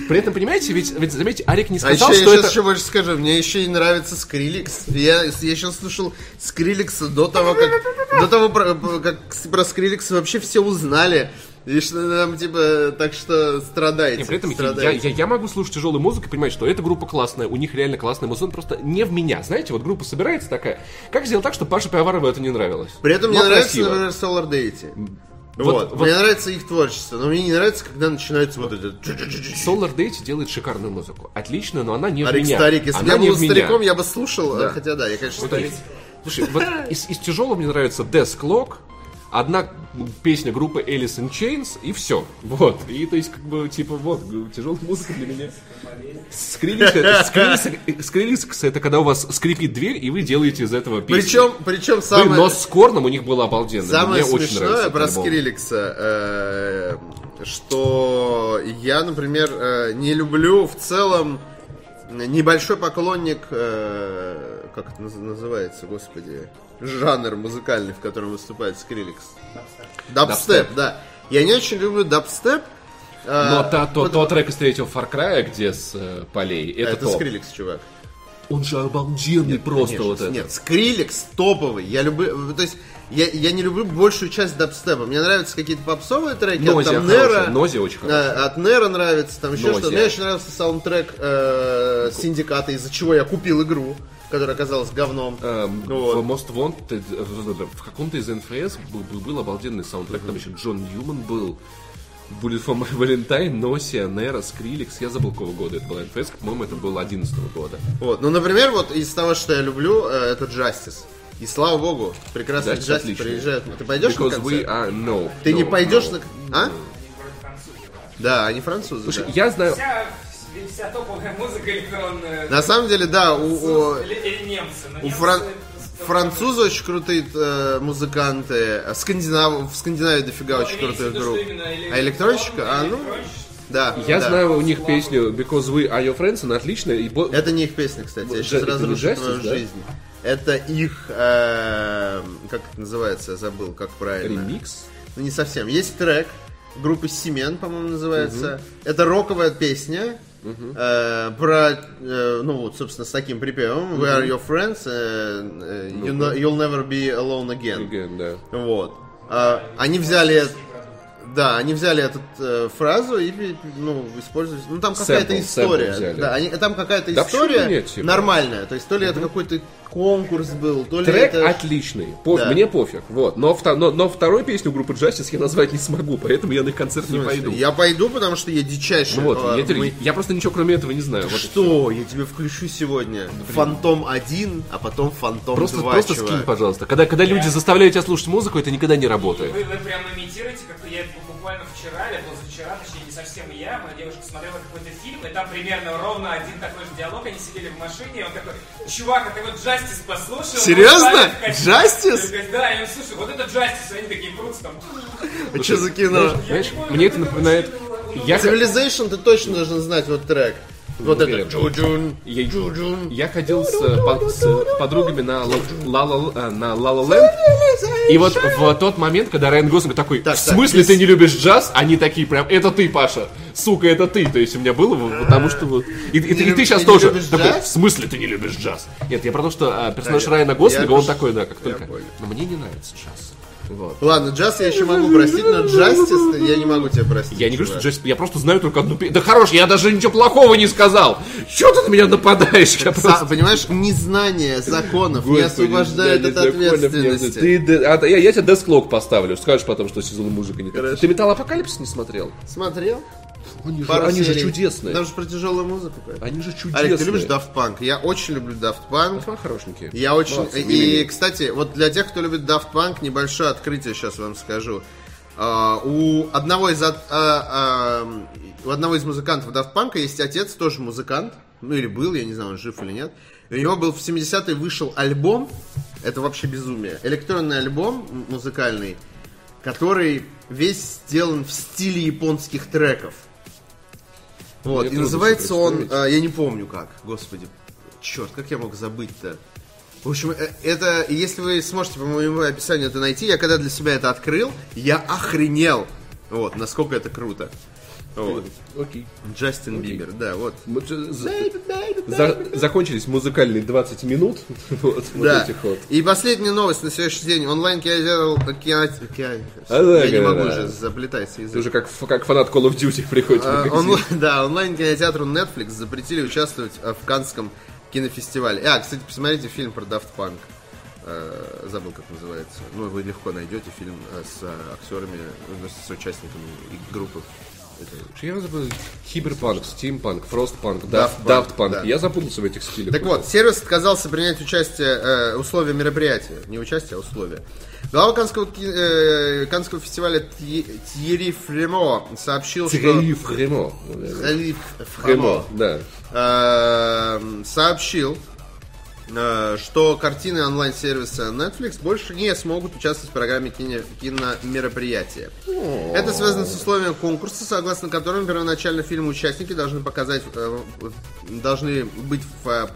При этом, понимаете, ведь, ведь заметьте, Арик не А сказал, еще, я что сейчас это... еще больше скажу, мне еще и нравится Скриликс. Я, я сейчас слушал Скриликса до того, как до того, про- как про Скриликса вообще все узнали. И что там, типа, так что страдайте. И при этом я, страдайте. я, я могу слушать тяжелую музыку и понимать, что эта группа классная, у них реально классная музыка, просто не в меня. Знаете, вот группа собирается такая. Как сделать так, чтобы Паше Пиаварову это не нравилось? При этом Но мне нравится, красиво. например, Solar Deity. Вот- Вот, вот- Мне нравится их творчество, но мне не нравится, когда начинается вот это... Solar Date делает шикарную музыку. Отличную, но она не в Арик меня. старик, если бы я был в меня. стариком, я бы слушал, Да. хотя да, я, конечно, старик. Слушай, вот из, из тяжелого мне нравится Death Clock, одна песня группы Alice in Chains, и все. Вот. И то есть, как бы, типа, вот, тяжелая музыка для меня. Скриликс, скриликс, скриликс это когда у вас скрипит дверь, и вы делаете из этого песню. Причем, причем самое... но с Корном у них было обалденно. Самое Мне очень смешное нравится про. Скриликса, э, что я, например, э, не люблю в целом небольшой поклонник, э, как это наз- называется, господи, жанр музыкальный, в котором выступает Скриликс. Дабстеп, да. Я не очень люблю дабстеп. э, Но та- то, вот- тот трек из третьего Far Cry, где с э, полей, это, это топ. Skrillex, чувак. Он же обалденный просто Конечно, вот это. Нет, Skrillex топовый. Я люблю, то есть я, я не люблю большую часть дабстепа. Мне нравятся какие-то попсовые треки, от Noisia там Nero, Noisia очень хорошая. от Nero нравится, там еще что-то. Мне очень нравился саундтрек э, Синдиката, из-за чего я купил игру, которая оказалась говном. Эм, Вот. В Most Wanted, э, в каком-то из NFS был, был- был обалденный саундтрек, там еще Джон Ньюман был, Bullet for My Valentine, Носия, Нера, Скриликс, я забыл какого года это был НФС, по-моему, это был 11 года. Вот. Ну, например, вот из того, что я люблю, э, это Justice. И слава богу, прекрасный Justice Justice приезжает. Ты пойдешь на Because we концерт? are, no. Ты не no, пойдешь no. на... А? Да, они французы. Слушай, да. я знаю, Вся, вся топовая музыка электронная. На самом деле, да, у, у- Или, или немцы. но У немцы фран- французы очень крутые э, музыканты, а скандинав... в Скандинавии дофига Но очень имеется в крутых групп. А электронщика? А, ну, да. я да. знаю у них песню Because we are your friends, она отличная. И Это не их песня, кстати, я сейчас это разрушу Justice, твою да? жизнь. Это их, э, как это называется, я забыл, как правильно. ремикс. Ну, не совсем. Есть трек группы Семен, по-моему, называется. Это роковая песня. Э, про, э, ну вот, собственно, с таким припевом We are your friends, э, э, you know- you'll never be alone again. Again, да. Вот. А, они взяли, да, они взяли эту э, фразу и, ну, использовали. Ну, там какая-то история. Да, они, там какая-то Да история нет, типа? нормальная. То есть, то ли это какой-то конкурс был, то ли Трек это... отличный. Поф- Да. Мне пофиг. Вот. Но, но, но вторую песню группы Justice я назвать не смогу, поэтому я на их концерт не пойду. Я пойду, потому что я дичайший. Вот, э, я, мы- я просто ничего кроме этого не знаю. Вот Что? Я тебе включу сегодня Фантом 1, а потом Фантом Просто, 2, просто чувак. скинь, пожалуйста. Когда, когда люди заставляют тебя слушать музыку, это никогда не работает. Вы, вы прям имитируете, как я буквально вчера или позавчера, точнее не совсем я, моя девушка смотрела какой-то фильм, и там примерно ровно один такой же диалог, они сидели в машине, и он такой, чувак, а ты вот Джастис послушал? Серьезно? Он ставит кассету». Justice? Я говорю, Да, и он, слушай, вот это Джастис, они такие крутятся там. А что за кино? Знаешь, мне это напоминает... Я, Civilization ты точно должен знать вот трек. Вот это. Джуджун. я, Джуджун. я ходил с, э, по- с подругами на Ла Ла- э, на La Land, и вот в тот момент, когда Райан Гослинг такой, Так, в смысле ты не любишь джаз? Они такие прям, это ты, Паша. Сука, это ты. То есть у меня было, потому что вот... И, ты- сейчас тоже такой, в смысле ты не любишь джаз? Нет, я про то, что персонаж Райана Гослинга, он такой, да, как только. Но мне не нравится джаз. Вот. Ладно, джаз я еще могу простить, но Justice я не могу тебя простить. Я не говорю, что джаз, я просто знаю только одну песню. Да хорош, я даже ничего плохого не сказал. Чего ты на меня нападаешь? Я Са- просто- Понимаешь, незнание законов не Господи, освобождает да, от ответственности. Ты, а, я, я тебе Clock поставлю. Скажешь потом, что сезон музыка не Хорошо. Ты Металл Апокалипсис не смотрел? Смотрел? Они же, они же чудесные. Там же про тяжелую музыку. поэтому. Они же чудесные. Олег, ты любишь Daft Punk? Я очень люблю Daft Punk. Daft Punk хорошенькие. Я очень... Молодцы, И, кстати, вот для тех, кто любит Daft Punk, небольшое открытие сейчас вам скажу. А, у одного из а, а, у одного из музыкантов Daft Punk есть отец, тоже музыкант. Ну или был, я не знаю, он жив или нет. И у него был в 70-е вышел альбом. Это вообще безумие. Электронный альбом музыкальный, который весь сделан в стиле японских треков. Вот, Мне и называется он, а, я не помню как, господи, черт, как я мог забыть-то? В общем, э, это, если вы сможете по моему описанию это найти, я когда для себя это открыл, я охренел, вот, насколько это круто. Вот. Окей. Джастин Окей. Бибер, да, вот. За- закончились музыкальные 20 минут. [laughs] Вот, вот Да. этих вот. И последняя новость на сегодняшний день. Онлайн кинотеатр... кино- кино- А, Я не могу да. уже, заплетается Ты уже как, как фанат Call of Duty [laughs] приходит А, онлайн- да, онлайн-кинотеатру Netflix запретили участвовать а, в Канском кинофестивале. А, кстати, посмотрите фильм про Daft Punk. Э, Забыл, как называется. Ну, вы легко найдете фильм э, с э, актерами, с участниками группы. Этой. Я забыл. Киберпанк, стимпанк, Frostpunk, Daft Punk. да. Я запутался в этих стилях. Так вот, сервис отказался принять участие, э, условия мероприятия. Не участие, а условия. Глава Канского, э, Каннского фестиваля Тьерри Фремо сообщил, Цигали что... Фремо. Тьерри Фремо, да. э, сообщил, что картины онлайн-сервиса Netflix больше не смогут участвовать в программе кино, киномероприятия. Это связано с условием конкурса, согласно которым первоначально фильмы-участники должны показать, э, должны быть в, э,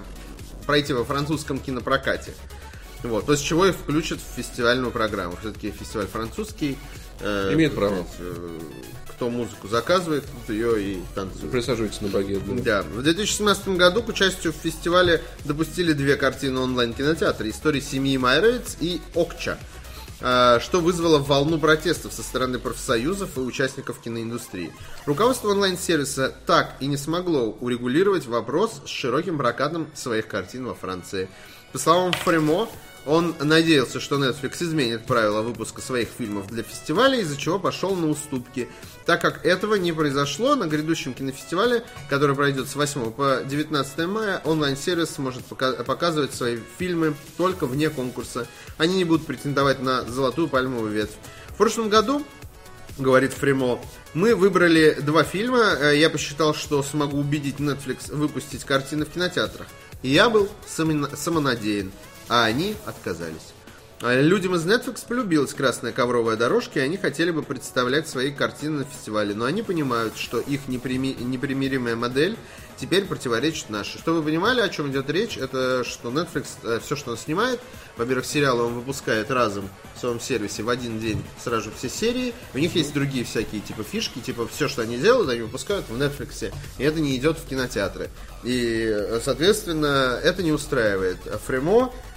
пройти во французском кинопрокате. Вот, после чего их включат в фестивальную программу. Все-таки фестиваль французский. э, Имеет право. э, Кто музыку заказывает, тот ее и танцует. Присаживайтесь на багет. да. Да. В 2017 году к участию в фестивале допустили две картины онлайн-кинотеатра. «История семьи Майровиц» и «Окча», а, что вызвало волну протестов со стороны профсоюзов и участников киноиндустрии. Руководство онлайн-сервиса так и не смогло урегулировать вопрос с широким прокатом своих картин во Франции. По словам Фремо, он надеялся, что Netflix изменит правила выпуска своих фильмов для фестиваля, из-за чего пошел на уступки. Так как этого не произошло, на грядущем кинофестивале, который пройдет с 8 по 19 мая, онлайн-сервис сможет пока- показывать свои фильмы только вне конкурса. Они не будут претендовать на золотую пальмовую ветвь. В прошлом году говорит Фремо. Мы выбрали два фильма. Э, Я посчитал, что смогу убедить Netflix выпустить картины в кинотеатрах. Я был самона- самонадеян, а они отказались. А Людям из Netflix полюбилась красная ковровая дорожка, и они хотели бы представлять свои картины на фестивале. Но они понимают, что их неприми- непримиримая модель теперь противоречит нашей. Чтобы вы понимали, о чем идет речь, это что Netflix, все, что он снимает, во-первых, сериалы он выпускает разом в своем сервисе в один день сразу все серии. У них есть другие всякие типа фишки, типа все, что они делают, они выпускают в Netflix, и это не идет в кинотеатры. И, э, соответственно, это не устраивает Фремо, э,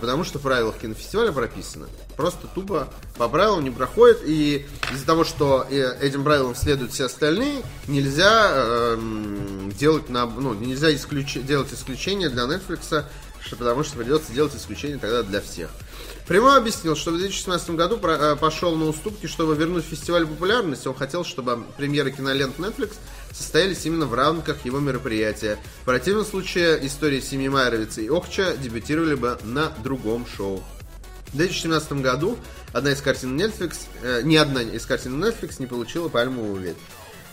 потому что в правилах кинофестиваля прописано. Просто тупо по правилам не проходит, и из-за того, что э, этим правилам следуют все остальные, нельзя эм, делать на, ну, нельзя исключ- делать исключение для Netflix, потому что придется делать исключение тогда для всех. Прямо объяснил, что в 2017 году э, пошел на уступки, чтобы вернуть фестиваль популярности. Он хотел, чтобы премьеры кинолент Netflix состоялись именно в рамках его мероприятия. В противном случае истории семьи Майровица и Охча дебютировали бы на другом шоу. В 2017 году одна из картин Netflix, э, ни одна из картин Netflix не получила пальмовую ветвь.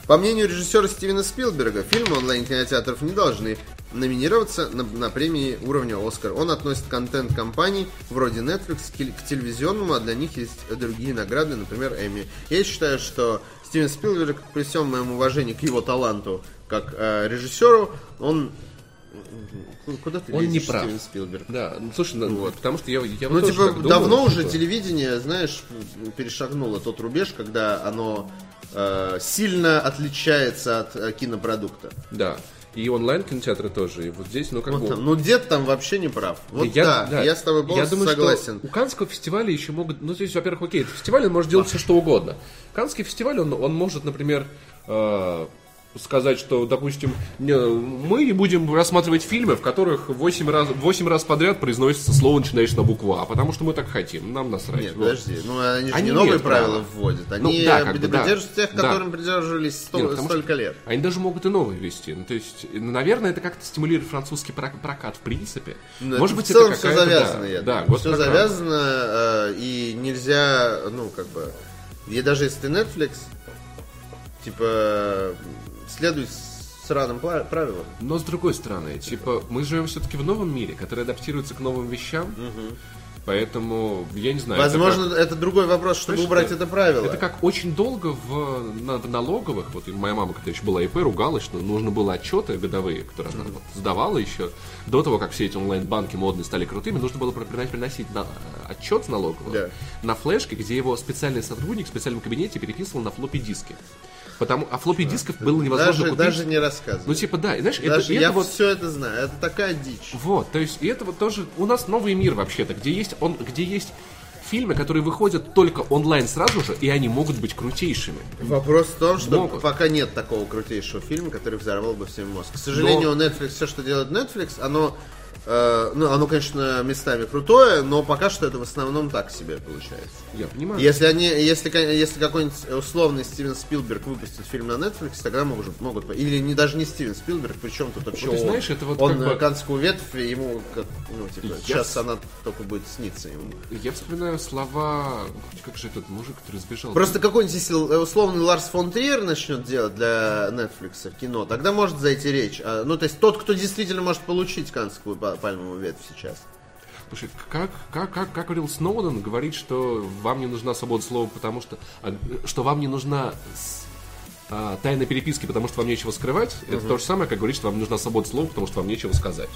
По мнению режиссера Стивена Спилберга, фильмы онлайн-кинотеатров не должны номинироваться на, на премии уровня Оскар. Он относит контент компаний вроде Netflix к, теле- к телевизионному, а для них есть другие награды, например, Эмми. Я считаю, что Стивен Спилберг, при всем моем уважении к его таланту как э, режиссеру, он... Куда ты Он лезешь, не прав. Стивен Спилберг? Да, ну, слушай, ну, потому что я, я Ну, вот типа, так думал, давно уже что- телевидение, знаешь, перешагнуло тот рубеж, когда оно сильно отличается от э, кинопродукта. Да. И онлайн-кинотеатры тоже. И вот здесь, ну, как Вот бы... там. Ну, дед там вообще не прав. Вот да, я с тобой Я полностью думаю, согласен. Что у Канского фестиваля еще могут... Ну, здесь, во-первых, окей, фестиваль он может делать все, что угодно. Канский фестиваль, он, он может, например, э, сказать, что, допустим, не, мы будем рассматривать фильмы, в которых 8 раз, 8 раз подряд произносится слово, начинающее на букву А, потому что мы так хотим, нам насрать. Нет, Вот. подожди, ну они же Они не новые имеют правила право. вводят, Ну, они да, как бы, да. придерживаются тех, Да. которым придерживались сто- Не, ну, столько лет. Они даже могут и новые ввести. Ну, то есть, ну, наверное, это как-то стимулирует французский прок- прокат в принципе. Ну, Может быть, в целом это все завязано, да, да. Все завязано, э, и нельзя, ну, как бы, и даже если ты Netflix, типа, следуй сраным правилам. Но с другой стороны, типа, мы живем все-таки в новом мире, который адаптируется к новым вещам. Поэтому, я не знаю. это Возможно, это, другой вопрос, чтобы Знаешь, убрать это- это правило. Это как очень долго в, на- в налоговых, вот моя мама, когда еще была ИП, ругалась, что нужно было отчеты годовые, которые она вот сдавала еще, до того, как все эти онлайн-банки модные стали крутыми, нужно было приносить, приносить на, отчет с налогового Да. на флешке, где его специальный сотрудник в специальном кабинете переписывал на флоппи диске. Потому, а флоппи дисков было невозможно даже, купить. даже не рассказывай. Ну, типа, да, и знаешь, это, даже и я это вот все это знаю. Это такая дичь. вот, то есть, и это вот тоже... У нас новый мир вообще-то, где есть, он, где есть фильмы, которые выходят только онлайн сразу же, и они могут быть крутейшими. Вопрос в том, что Могут. пока нет такого крутейшего фильма, который взорвал бы всем мозг. К сожалению, Netflix, все, что делает Netflix, оно, ну, оно, конечно, местами крутое, но пока что это в основном так себе получается. Я понимаю. Если они, если, если какой-нибудь условный Стивен Спилберг выпустит фильм на Netflix, тогда могут, могут или не даже не Стивен Спилберг, причем тут вообще Вот он, знаешь, это вот он как бы- канскую ветвь, ему как, ну, типа, Я сейчас она только будет сниться ему. Я вспоминаю слова... Как же этот мужик, который сбежал? Просто какой-нибудь, если э, условный Ларс фон Триер начнет делать для Netflix кино, тогда может зайти речь. А, Ну, то есть тот, кто действительно может получить канскую пальмовую ветвь сейчас. Слушай, как, как, как, как говорил Сноуден, говорит, что вам не нужна свобода слова, потому что... а, Что вам не нужна а, переписки, потому что вам нечего скрывать, это то же самое, как говорить, что вам не нужна свобода слова, потому что вам нечего сказать.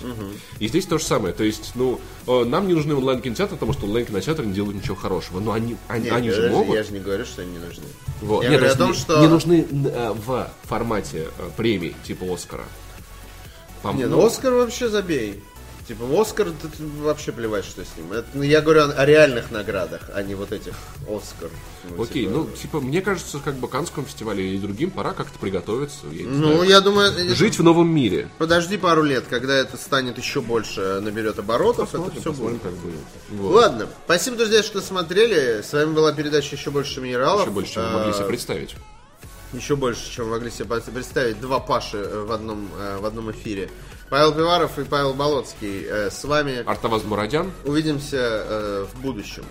И здесь то же самое. То есть, ну, э, нам не нужны онлайн-кинотеатры, потому что онлайн-кинотеатры не делают ничего хорошего. Но они, они, Нет, они же могут. Я же не говорю, что они не нужны. Вот. Я Нет, говорю о то том, есть что... не нужны э, в формате э, премий типа Оскара. По- Не, ну, ну Оскар вообще забей. Типа, в Оскар тут вообще плевать, что с ним. Это, ну, я говорю о, о реальных наградах, а не вот этих Оскар. Ну, Окей, типа. ну, типа, мне кажется, как бы Канскому фестивале и другим пора как-то приготовиться. я Ну, знаю. я думаю... Жить в новом мире. Подожди пару лет, когда это станет еще больше, наберет оборотов, это все Посмотрим, будет. как будет. Вот. Ладно, спасибо, друзья, что смотрели. С вами была передача «Еще больше минералов». Еще больше, чем вы могли себе представить. Еще больше, чем вы могли себе представить. Два Паши э, в одном, э, в одном эфире. Павел Пиваров и Павел Болоцкий э, с вами. Артаваз Мурадян. Увидимся э, в будущем.